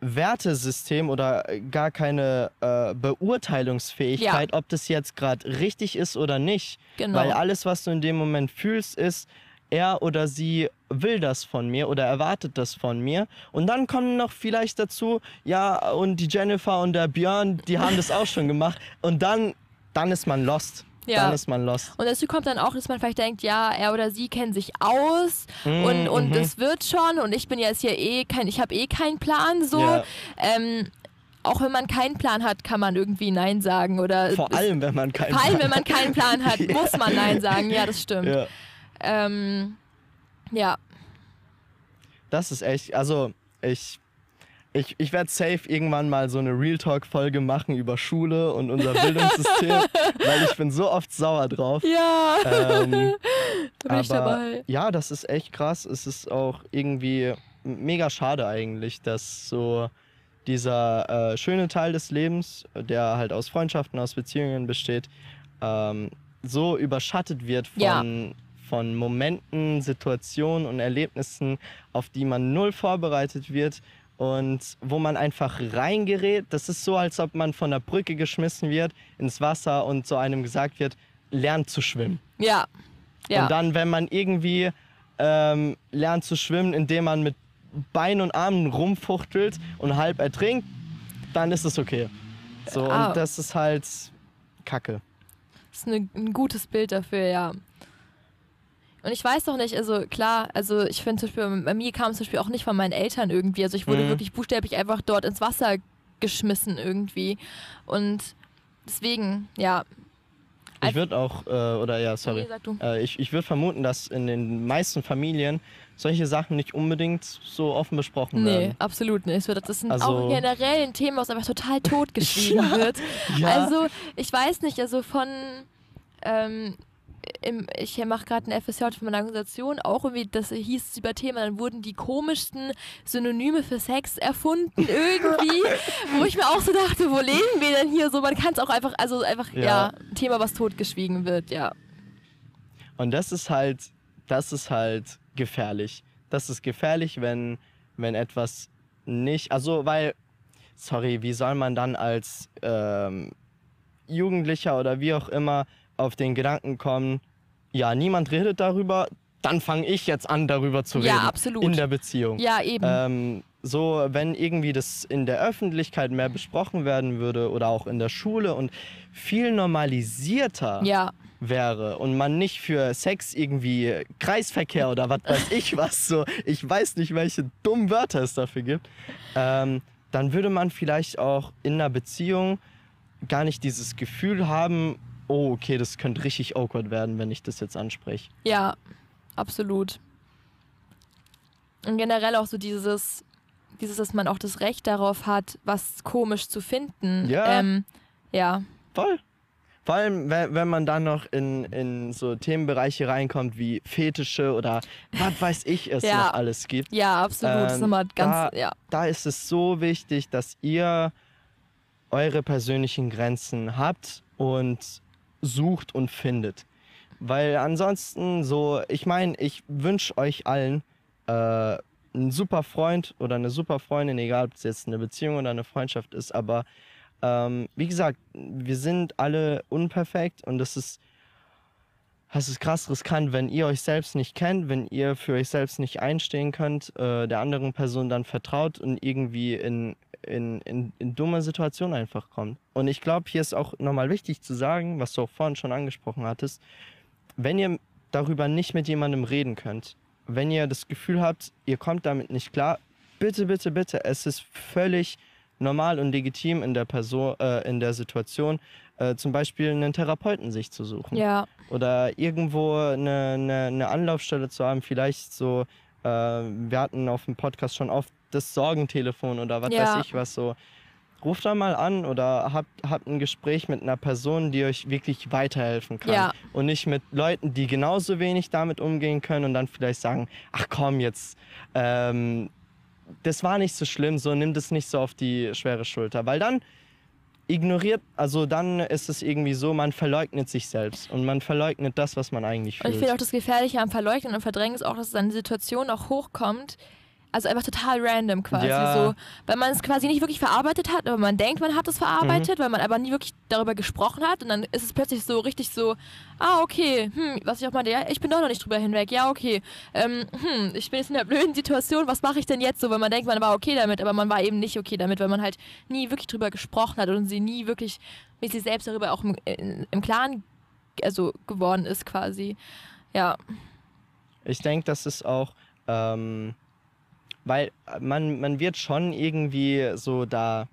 Wertesystem oder gar keine äh, Beurteilungsfähigkeit, ob das jetzt gerade richtig ist oder nicht. genau. Weil alles, was du in dem Moment fühlst, ist, er oder sie will das von mir oder erwartet das von mir. Und dann kommen noch vielleicht dazu, ja, und die Jennifer und der Björn, die haben das auch schon gemacht. Und dann, dann ist man lost. Ja. Dann ist man lost. Und dazu kommt dann auch, dass man vielleicht denkt, ja, er oder sie kennen sich aus Mm, und, und mhm. es wird schon und ich bin jetzt hier eh kein, ich habe eh keinen Plan so. Ja. Ähm, auch wenn man keinen Plan hat, kann man irgendwie Nein sagen oder Vor allem, wenn man keinen vor allem, wenn Plan man keinen Plan hat, Ja. muss man Nein sagen. Ja, das stimmt. Ja. Ähm, ja. Das ist echt, also ich, ich, ich werde safe irgendwann mal so eine Real Talk-Folge machen über Schule und unser Bildungssystem, weil ich bin so oft sauer drauf. Ja, Ähm, da bin ich dabei. ja, das ist echt krass. Es ist auch irgendwie mega schade eigentlich, dass so dieser äh, schöne Teil des Lebens, der halt aus Freundschaften, aus Beziehungen besteht, ähm, so überschattet wird von, Ja. von Momenten, Situationen und Erlebnissen, auf die man null vorbereitet wird und wo man einfach reingerät. Das ist so, als ob man von der Brücke geschmissen wird ins Wasser und so einem gesagt wird, lernt zu schwimmen. Ja. Ja. Und dann, wenn man irgendwie ähm, lernt zu schwimmen, indem man mit Beinen und Armen rumfuchtelt und halb ertrinkt, dann ist es okay. So, Ah. und das ist halt Kacke. Das ist eine, ein gutes Bild dafür, ja. Und ich weiß doch nicht, also klar, also ich finde zum Beispiel, bei mir kam es zum Beispiel auch nicht von meinen Eltern irgendwie. Also ich wurde Mhm. wirklich buchstäblich einfach dort ins Wasser geschmissen irgendwie. Und deswegen, ja. Ich würde auch, äh, oder ja, sorry. Nee. Äh, ich ich würde vermuten, dass in den meisten Familien solche Sachen nicht unbedingt so offen besprochen Nee, werden. absolut nicht. Das ist Also- auch generell ein Thema, was einfach total totgeschwiegen Ja, wird. Ja, Also, ich weiß nicht, also von. Ähm, im, ich mache gerade ein FSJ von meiner Organisation, auch irgendwie, das hieß es über Thema, dann wurden die komischsten Synonyme für Sex erfunden irgendwie, wo ich mir auch so dachte, wo leben wir denn hier so? Man kann es auch einfach, also einfach, ja. Ja. ein Thema, was totgeschwiegen wird, ja. Und das ist halt, das ist halt gefährlich. Das ist gefährlich, wenn, wenn etwas nicht, also weil, sorry, wie soll man dann als ähm, Jugendlicher oder wie auch immer auf den Gedanken kommen, ja, niemand redet darüber, dann fange ich jetzt an, darüber zu Ja, reden. absolut. In der Beziehung. Ja, eben. Ähm, so, wenn irgendwie das in der Öffentlichkeit mehr besprochen werden würde oder auch in der Schule und viel normalisierter ja, wäre und man nicht für Sex irgendwie Kreisverkehr oder was weiß ich was so, ich weiß nicht, welche dummen Wörter es dafür gibt, ähm, dann würde man vielleicht auch in einer Beziehung gar nicht dieses Gefühl haben, oh, okay, das könnte richtig awkward werden, wenn ich das jetzt anspreche. ja, absolut. Und generell auch so dieses, dieses, dass man auch das Recht darauf hat, was komisch zu finden. Ja. Ähm, ja. Voll. Vor allem, wenn, man dann noch in, in so Themenbereiche reinkommt wie Fetische oder was weiß ich es Ja. noch alles gibt. Ja, absolut. das ist Ähm, nochmal ganz, da- ja. da ist es so wichtig, dass ihr eure persönlichen Grenzen habt und sucht und findet. Weil ansonsten so, ich meine, ich wünsche euch allen äh, einen super Freund oder eine super Freundin, egal ob es jetzt eine Beziehung oder eine Freundschaft ist, aber ähm, wie gesagt, wir sind alle unperfekt und das ist, das ist krass riskant, wenn ihr euch selbst nicht kennt, wenn ihr für euch selbst nicht einstehen könnt, äh, der anderen Person dann vertraut und irgendwie in, in, in, in dumme Situationen einfach kommt. Und ich glaube, hier ist auch nochmal wichtig zu sagen, was du auch vorhin schon angesprochen hattest, wenn ihr darüber nicht mit jemandem reden könnt, wenn ihr das Gefühl habt, ihr kommt damit nicht klar, bitte, bitte, bitte, es ist völlig normal und legitim in der Person, äh, in der Situation, äh, zum Beispiel einen Therapeuten sich zu suchen Ja, oder irgendwo eine, eine, eine Anlaufstelle zu haben, vielleicht so, äh, wir hatten auf dem Podcast schon oft das Sorgentelefon oder was Ja. weiß ich was so. Ruft da mal an oder habt, habt ein Gespräch mit einer Person, die euch wirklich weiterhelfen kann. Ja. Und nicht mit Leuten, die genauso wenig damit umgehen können und dann vielleicht sagen, ach komm jetzt, ähm, das war nicht so schlimm, so nimm das nicht so auf die schwere Schulter. Weil dann ignoriert, also dann ist es irgendwie so, man verleugnet sich selbst und man verleugnet das, was man eigentlich und ich fühlt. finde auch das Gefährliche am Verleugnen und Verdrängen ist auch, dass es dann eine Situation auch hochkommt, also einfach total random quasi Ja. so, weil man es quasi nicht wirklich verarbeitet hat, aber man denkt, man hat es verarbeitet, Mhm. weil man aber nie wirklich darüber gesprochen hat und dann ist es plötzlich so richtig so, ah okay, hm, was ich auch meinte, ja, ich bin doch noch nicht drüber hinweg, ja okay, ähm, hm, ich bin jetzt in einer blöden Situation, was mache ich denn jetzt so, weil man denkt, man war okay damit, aber man war eben nicht okay damit, weil man halt nie wirklich drüber gesprochen hat und sie nie wirklich mit sich selbst darüber auch im, in, im Klaren also geworden ist quasi, ja. Ich denke, das ist auch, ähm, weil man, man wird schon irgendwie so da,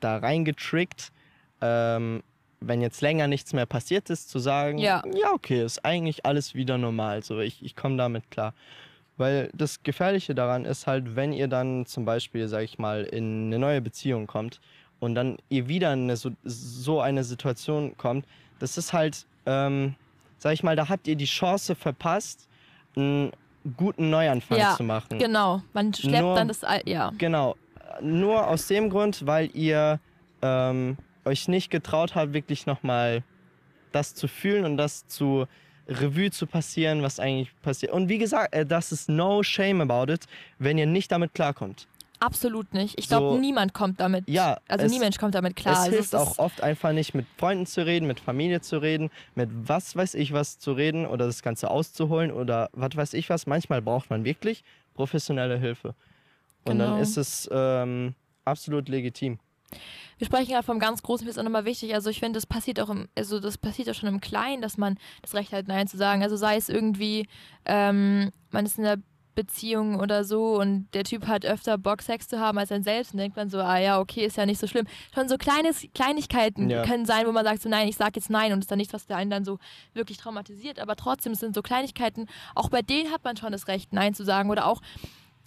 da reingetrickt, ähm, wenn jetzt länger nichts mehr passiert ist, zu sagen, Ja. ja okay, ist eigentlich alles wieder normal, so ich, ich komme damit klar. Weil das Gefährliche daran ist halt, wenn ihr dann zum Beispiel, sag ich mal, in eine neue Beziehung kommt und dann ihr wieder in eine, so, so eine Situation kommt, das ist halt, ähm, sag ich mal, da habt ihr die Chance verpasst, einen guten Neuanfang Ja, zu machen. Genau, man schleppt Nur- dann das, Al- ja. Genau. Nur aus dem Grund, weil ihr ähm, euch nicht getraut habt, wirklich nochmal das zu fühlen und das zu Revue zu passieren, was eigentlich passiert. Und wie gesagt, äh, das ist no shame about it, wenn ihr nicht damit klarkommt. Absolut nicht. Ich glaube, So- niemand kommt damit. Ja, also es- nie Mensch kommt damit klar. es Also hilft ist- auch oft einfach nicht, mit Freunden zu reden, mit Familie zu reden, mit was weiß ich was zu reden oder das Ganze auszuholen oder was weiß ich was. Manchmal braucht man wirklich professionelle Hilfe. Und Genau. dann ist es ähm, absolut legitim. Wir sprechen gerade vom ganz Großen, mir ist auch nochmal wichtig. Also ich finde, das passiert auch im, also das passiert auch schon im Kleinen, dass man das Recht hat, Nein zu sagen. Also sei es irgendwie, ähm, man ist in einer Beziehung oder so und der Typ hat öfter Bock, Sex zu haben als ein selbst und denkt man so, ah ja, okay, ist ja nicht so schlimm. Schon so kleines, Kleinigkeiten Ja. können sein, wo man sagt so, nein, ich sag jetzt nein und es ist dann nichts, was der einen dann so wirklich traumatisiert. Aber trotzdem es sind so Kleinigkeiten, auch bei denen hat man schon das Recht, Nein zu sagen. Oder auch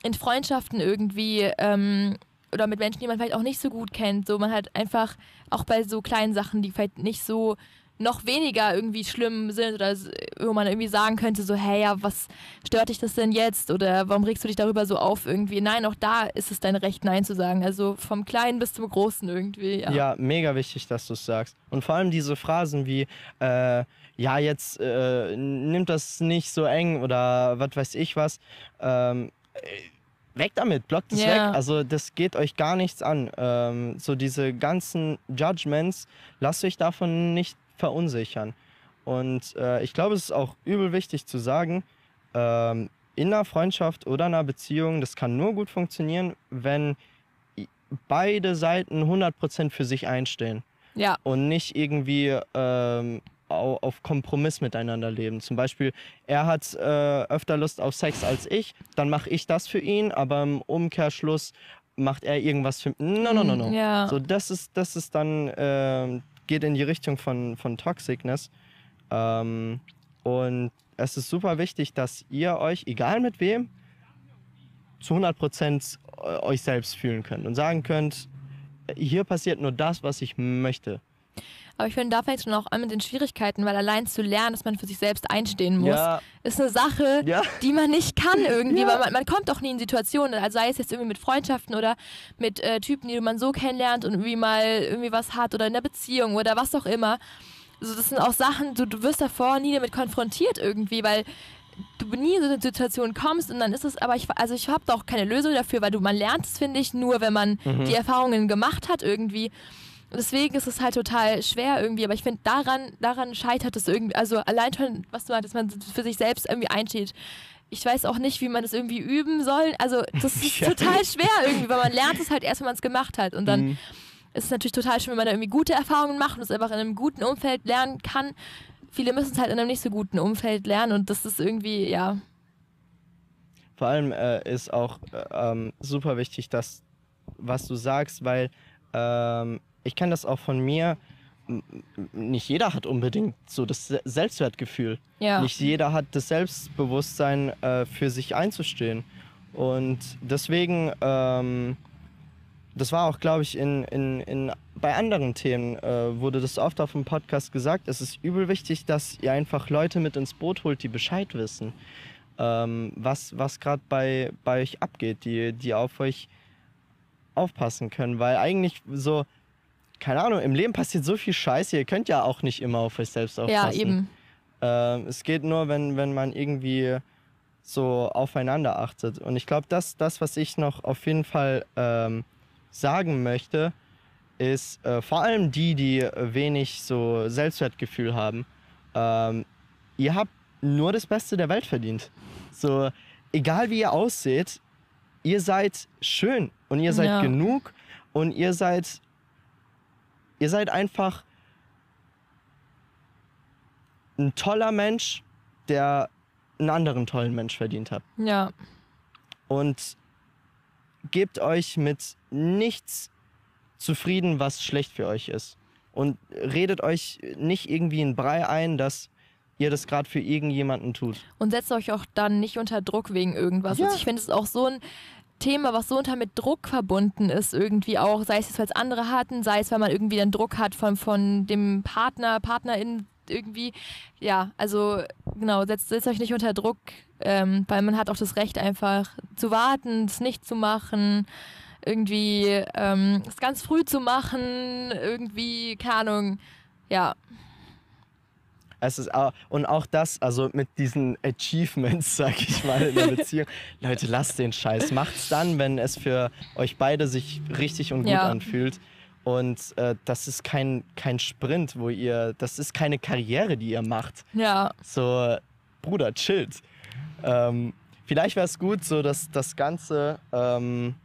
in Freundschaften irgendwie, ähm, oder mit Menschen, die man vielleicht auch nicht so gut kennt. So, man hat einfach auch bei so kleinen Sachen, die vielleicht nicht so noch weniger irgendwie schlimm sind oder wo man irgendwie sagen könnte, so, hey, ja, was stört dich das denn jetzt? Oder warum regst du dich darüber so auf irgendwie? Nein, auch da ist es dein Recht, Nein zu sagen. Also vom Kleinen bis zum Großen irgendwie. Ja. Ja, mega wichtig, dass du es sagst. Und vor allem diese Phrasen wie, äh, ja, jetzt äh, nimmt das nicht so eng oder was weiß ich was. Ähm, äh, weg damit, blockt es Ja. weg. Also das geht euch gar nichts an. Ähm, so diese ganzen Judgments, lasst euch davon nicht verunsichern. Und äh, ich glaube, es ist auch übel wichtig zu sagen, ähm, in einer Freundschaft oder einer Beziehung, das kann nur gut funktionieren, wenn beide Seiten 100% für sich einstehen ja. und nicht irgendwie ähm, au- auf Kompromiss miteinander leben. Zum Beispiel, er hat äh, öfter Lust auf Sex als ich, dann mache ich das für ihn, aber im Umkehrschluss macht er irgendwas für No, no, no, no. Ja. So, das ist, das ist dann, ähm, geht in die Richtung von, von Toxicness. Ähm, und es ist super wichtig, dass ihr euch, egal mit wem, zu 100% eu- euch selbst fühlen könnt und sagen könnt, hier passiert nur das, was ich möchte. Aber ich finde, da fängt es schon auch an mit den Schwierigkeiten, weil allein zu lernen, dass man für sich selbst einstehen muss, Ja, ist eine Sache, ja, die man nicht kann irgendwie, Ja. weil man, man kommt auch nie in Situationen, also sei es jetzt irgendwie mit Freundschaften oder mit äh, Typen, die man so kennenlernt und irgendwie mal irgendwie was hat oder in einer Beziehung oder was auch immer. Also das sind auch Sachen, du, du wirst davor nie damit konfrontiert irgendwie, weil du nie in so eine Situation kommst und dann ist es, aber ich, also ich habe da auch keine Lösung dafür, weil du, man lernt es, finde ich, nur wenn man Mhm. die Erfahrungen gemacht hat irgendwie. Deswegen ist es halt total schwer irgendwie, aber ich finde, daran, daran scheitert es irgendwie. Also allein schon, was du meintest, man für sich selbst irgendwie einsteht. Ich weiß auch nicht, wie man das irgendwie üben soll. Also das ist Ja. total schwer irgendwie, weil man lernt es halt erst, wenn man es gemacht hat. Und dann Mhm. ist es natürlich total schön, wenn man da irgendwie gute Erfahrungen macht und es einfach in einem guten Umfeld lernen kann. Viele müssen es halt in einem nicht so guten Umfeld lernen und das ist irgendwie, ja, Vor allem äh, ist auch äh, ähm, super wichtig, dass was du sagst, weil ähm, ich kenne das auch von mir. Nicht jeder hat unbedingt so das Se- Selbstwertgefühl. ja. Nicht jeder hat das Selbstbewusstsein, äh, für sich einzustehen. Und deswegen, ähm, das war auch, glaube ich, in, in, in, bei anderen Themen äh, wurde das oft auf dem Podcast gesagt. Es ist übel wichtig, dass ihr einfach Leute mit ins Boot holt, die Bescheid wissen, ähm, was, was gerade bei, bei euch abgeht, die, die auf euch aufpassen können. Weil eigentlich so, keine Ahnung, im Leben passiert so viel Scheiße, ihr könnt ja auch nicht immer auf euch selbst aufpassen. ja, eben. Ähm, es geht nur, wenn, wenn man irgendwie so aufeinander achtet. Und ich glaube, das, das, was ich noch auf jeden Fall ähm, sagen möchte, ist äh, vor allem die, die wenig so Selbstwertgefühl haben, ähm, ihr habt nur das Beste der Welt verdient. So, egal wie ihr ausseht, ihr seid schön und ihr seid Ja. genug und ihr seid, ihr seid einfach ein toller Mensch, der einen anderen tollen Mensch verdient hat. Ja, Und gebt euch mit nichts zufrieden, was schlecht für euch ist. Und redet euch nicht irgendwie einen Brei ein, dass ihr das gerade für irgendjemanden tut. und setzt euch auch dann nicht unter Druck wegen irgendwas. Ja. Also ich finde es auch so ein Thema, was so unter mit Druck verbunden ist, irgendwie auch, sei es jetzt, weil es andere hatten, sei es, weil man irgendwie dann Druck hat von, von dem Partner, Partnerin irgendwie. Ja, also genau, setzt, setzt euch nicht unter Druck, ähm, weil man hat auch das Recht einfach zu warten, es nicht zu machen, irgendwie ähm, es ganz früh zu machen, irgendwie, keine Ahnung, ja, Es ist auch, und auch das, also mit diesen Achievements, sag ich mal, in der Beziehung. Leute, lasst den Scheiß. Macht's dann, wenn es für euch beide sich richtig und gut Ja. anfühlt. Und äh, das ist kein, kein Sprint, wo ihr, das ist keine Karriere, die ihr macht. ja, So, Bruder, chillt. Ähm, vielleicht wäre es gut, so dass das Ganze ähm,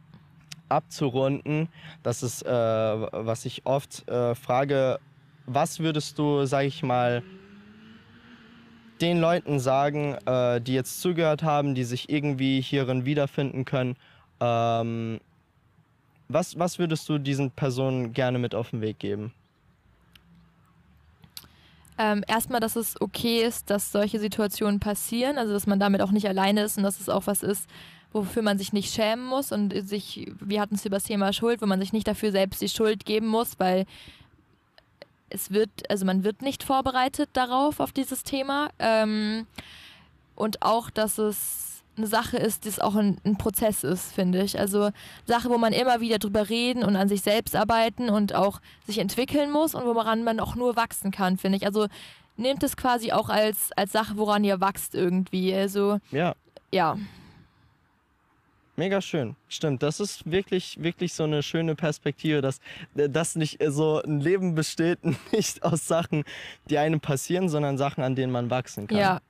abzurunden. Das ist, äh, was ich oft äh, frage, was würdest du, sag ich mal, den Leuten sagen, äh, die jetzt zugehört haben, die sich irgendwie hierin wiederfinden können, ähm, was, was würdest du diesen Personen gerne mit auf den Weg geben? Ähm, erstmal, dass es okay ist, dass solche Situationen passieren, also dass man damit auch nicht alleine ist und dass es auch was ist, wofür man sich nicht schämen muss und sich, wir hatten es über das Thema Schuld, wo man sich nicht dafür selbst die Schuld geben muss, weil es wird, also man wird nicht vorbereitet darauf, auf dieses Thema. Ähm, und auch, dass es eine Sache ist, die es auch ein, ein Prozess ist, finde ich. Also Sache, wo man immer wieder drüber reden und an sich selbst arbeiten und auch sich entwickeln muss und woran man auch nur wachsen kann, finde ich. Also nehmt es quasi auch als, als Sache, woran ihr wachst irgendwie. Also Ja, ja, Mega schön. Stimmt, das ist wirklich, wirklich so eine schöne Perspektive, dass das nicht so ein Leben besteht, nicht aus Sachen, die einem passieren, sondern Sachen, an denen man wachsen kann. ja.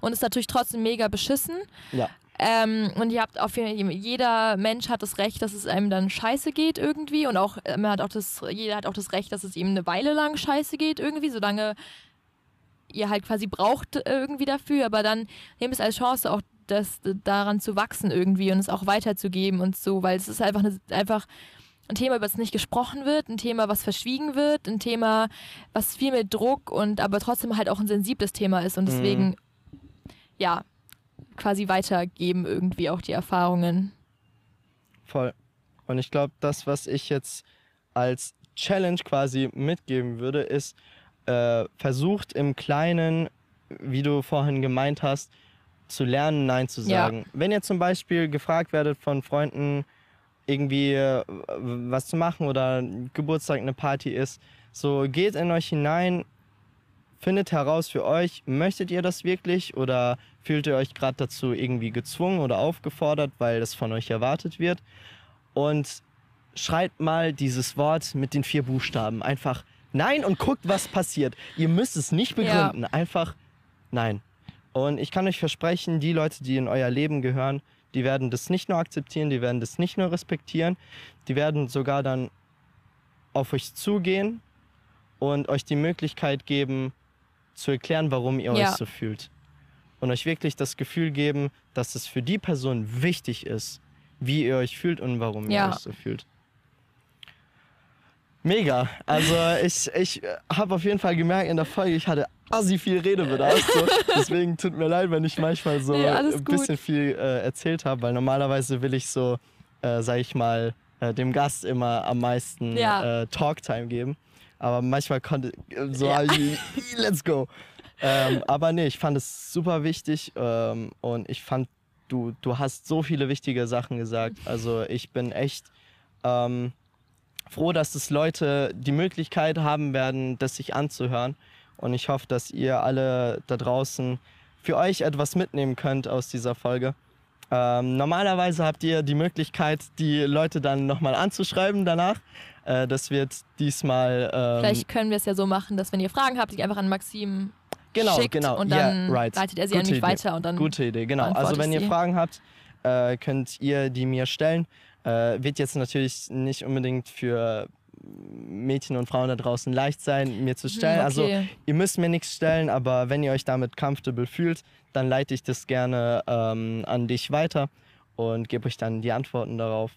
Und ist natürlich trotzdem mega beschissen. Ja. Ähm, und ihr habt auf jeden Fall, jeder Mensch hat das Recht, dass es einem dann scheiße geht irgendwie. Und auch, äh, man hat auch das, jeder hat auch das Recht, dass es ihm eine Weile lang scheiße geht irgendwie, solange ihr halt quasi braucht irgendwie dafür. Aber dann nehmt es als Chance auch, das daran zu wachsen irgendwie und es auch weiterzugeben und so, weil es ist einfach, eine, einfach ein Thema, über das nicht gesprochen wird, ein Thema, was verschwiegen wird, ein Thema, was viel mit Druck und aber trotzdem halt auch ein sensibles Thema ist und deswegen, ja, quasi weitergeben irgendwie auch die Erfahrungen. Voll. Und ich glaube, das, was ich jetzt als Challenge quasi mitgeben würde, ist, äh, versucht im Kleinen, wie du vorhin gemeint hast, zu lernen, Nein zu Ja. sagen. Wenn ihr zum Beispiel gefragt werdet von Freunden, irgendwie äh, was zu machen oder Geburtstag, eine Party ist, so geht in euch hinein, findet heraus für euch, möchtet ihr das wirklich oder fühlt ihr euch gerade dazu irgendwie gezwungen oder aufgefordert, weil das von euch erwartet wird. Und schreibt mal dieses Wort mit den vier Buchstaben. Einfach nein und guckt, was passiert. Ihr müsst es nicht Ja. begründen. Einfach nein. Und ich kann euch versprechen, die Leute, die in euer Leben gehören, die werden das nicht nur akzeptieren, die werden das nicht nur respektieren, die werden sogar dann auf euch zugehen und euch die Möglichkeit geben, zu erklären, warum ihr Ja. euch so fühlt. Und euch wirklich das Gefühl geben, dass es für die Person wichtig ist, wie ihr euch fühlt und warum Ja. ihr euch so fühlt. Mega. Also ich, ich habe auf jeden Fall gemerkt in der Folge, ich hatte assi viel Redebedarf. So. Deswegen tut mir leid, wenn ich manchmal so Nee, ein gut. bisschen viel äh, erzählt habe, weil normalerweise will ich so, äh, sag ich mal, äh, dem Gast immer am meisten Ja. äh, Talktime geben. Aber manchmal konnte äh, so, Ja. let's go. Ähm, aber nee, ich fand es super wichtig ähm, und ich fand, du, du hast so viele wichtige Sachen gesagt. Also ich bin echt ähm, froh, dass es Leute die Möglichkeit haben werden, das sich anzuhören. Und ich hoffe, dass ihr alle da draußen für euch etwas mitnehmen könnt aus dieser Folge. Ähm, normalerweise habt ihr die Möglichkeit, die Leute dann nochmal anzuschreiben danach. Äh, das wird diesmal. Ähm, Vielleicht können wir es ja so machen, dass wenn ihr Fragen habt, die einfach an Maxim genau, schickt genau. und dann yeah, right. leitet er sie Gute an mich Idee. weiter und dann. Gute Idee, genau. Also wenn ihr. Fragen habt, äh, könnt ihr die mir stellen. Äh, wird jetzt natürlich nicht unbedingt für Mädchen und Frauen da draußen leicht sein, mir zu stellen. Hm, also, okay. Also ihr müsst mir nichts stellen, aber wenn ihr euch damit comfortable fühlt, dann leite ich das gerne ähm, an dich weiter und gebe euch dann die Antworten darauf.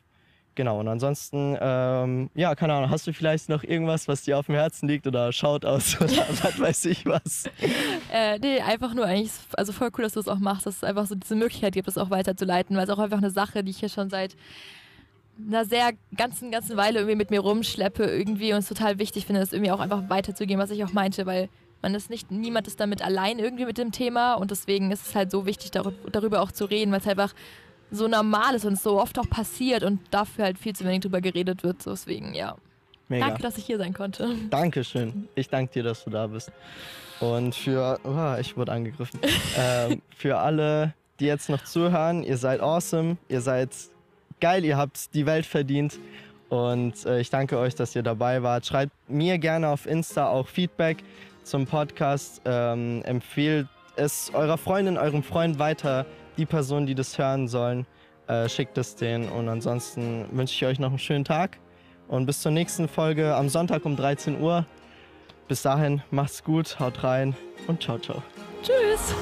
Genau, und ansonsten, ähm, ja, keine Ahnung, hast du vielleicht noch irgendwas, was dir auf dem Herzen liegt oder schaut aus oder was weiß ich was? Äh, nee, einfach nur eigentlich, also voll cool, dass du es auch machst, dass es einfach so diese Möglichkeit gibt, das auch weiterzuleiten, weil es auch einfach eine Sache, die ich hier schon seit einer sehr ganzen, ganzen Weile irgendwie mit mir rumschleppe irgendwie und es total wichtig finde, das irgendwie auch einfach weiterzugehen, was ich auch meinte, weil man ist nicht, niemand ist damit allein irgendwie mit dem Thema und deswegen ist es halt so wichtig, darüber auch zu reden, weil es einfach so normal ist und so oft auch passiert und dafür halt viel zu wenig drüber geredet wird. Deswegen, ja. Mega. Danke, dass ich hier sein konnte. Dankeschön. Ich danke dir, dass du da bist. Und für, oh, ich wurde angegriffen. ähm, für alle, die jetzt noch zuhören, ihr seid awesome, ihr seid geil, ihr habt die Welt verdient. Und äh, ich danke euch, dass ihr dabei wart. Schreibt mir gerne auf Insta auch Feedback zum Podcast. Ähm, empfehlt es eurer Freundin, eurem Freund weiter die Personen, die das hören sollen, äh, schickt es denen. Und ansonsten wünsche ich euch noch einen schönen Tag und bis zur nächsten Folge am Sonntag um 13 Uhr. Bis dahin, macht's gut, haut rein und ciao, ciao. Tschüss.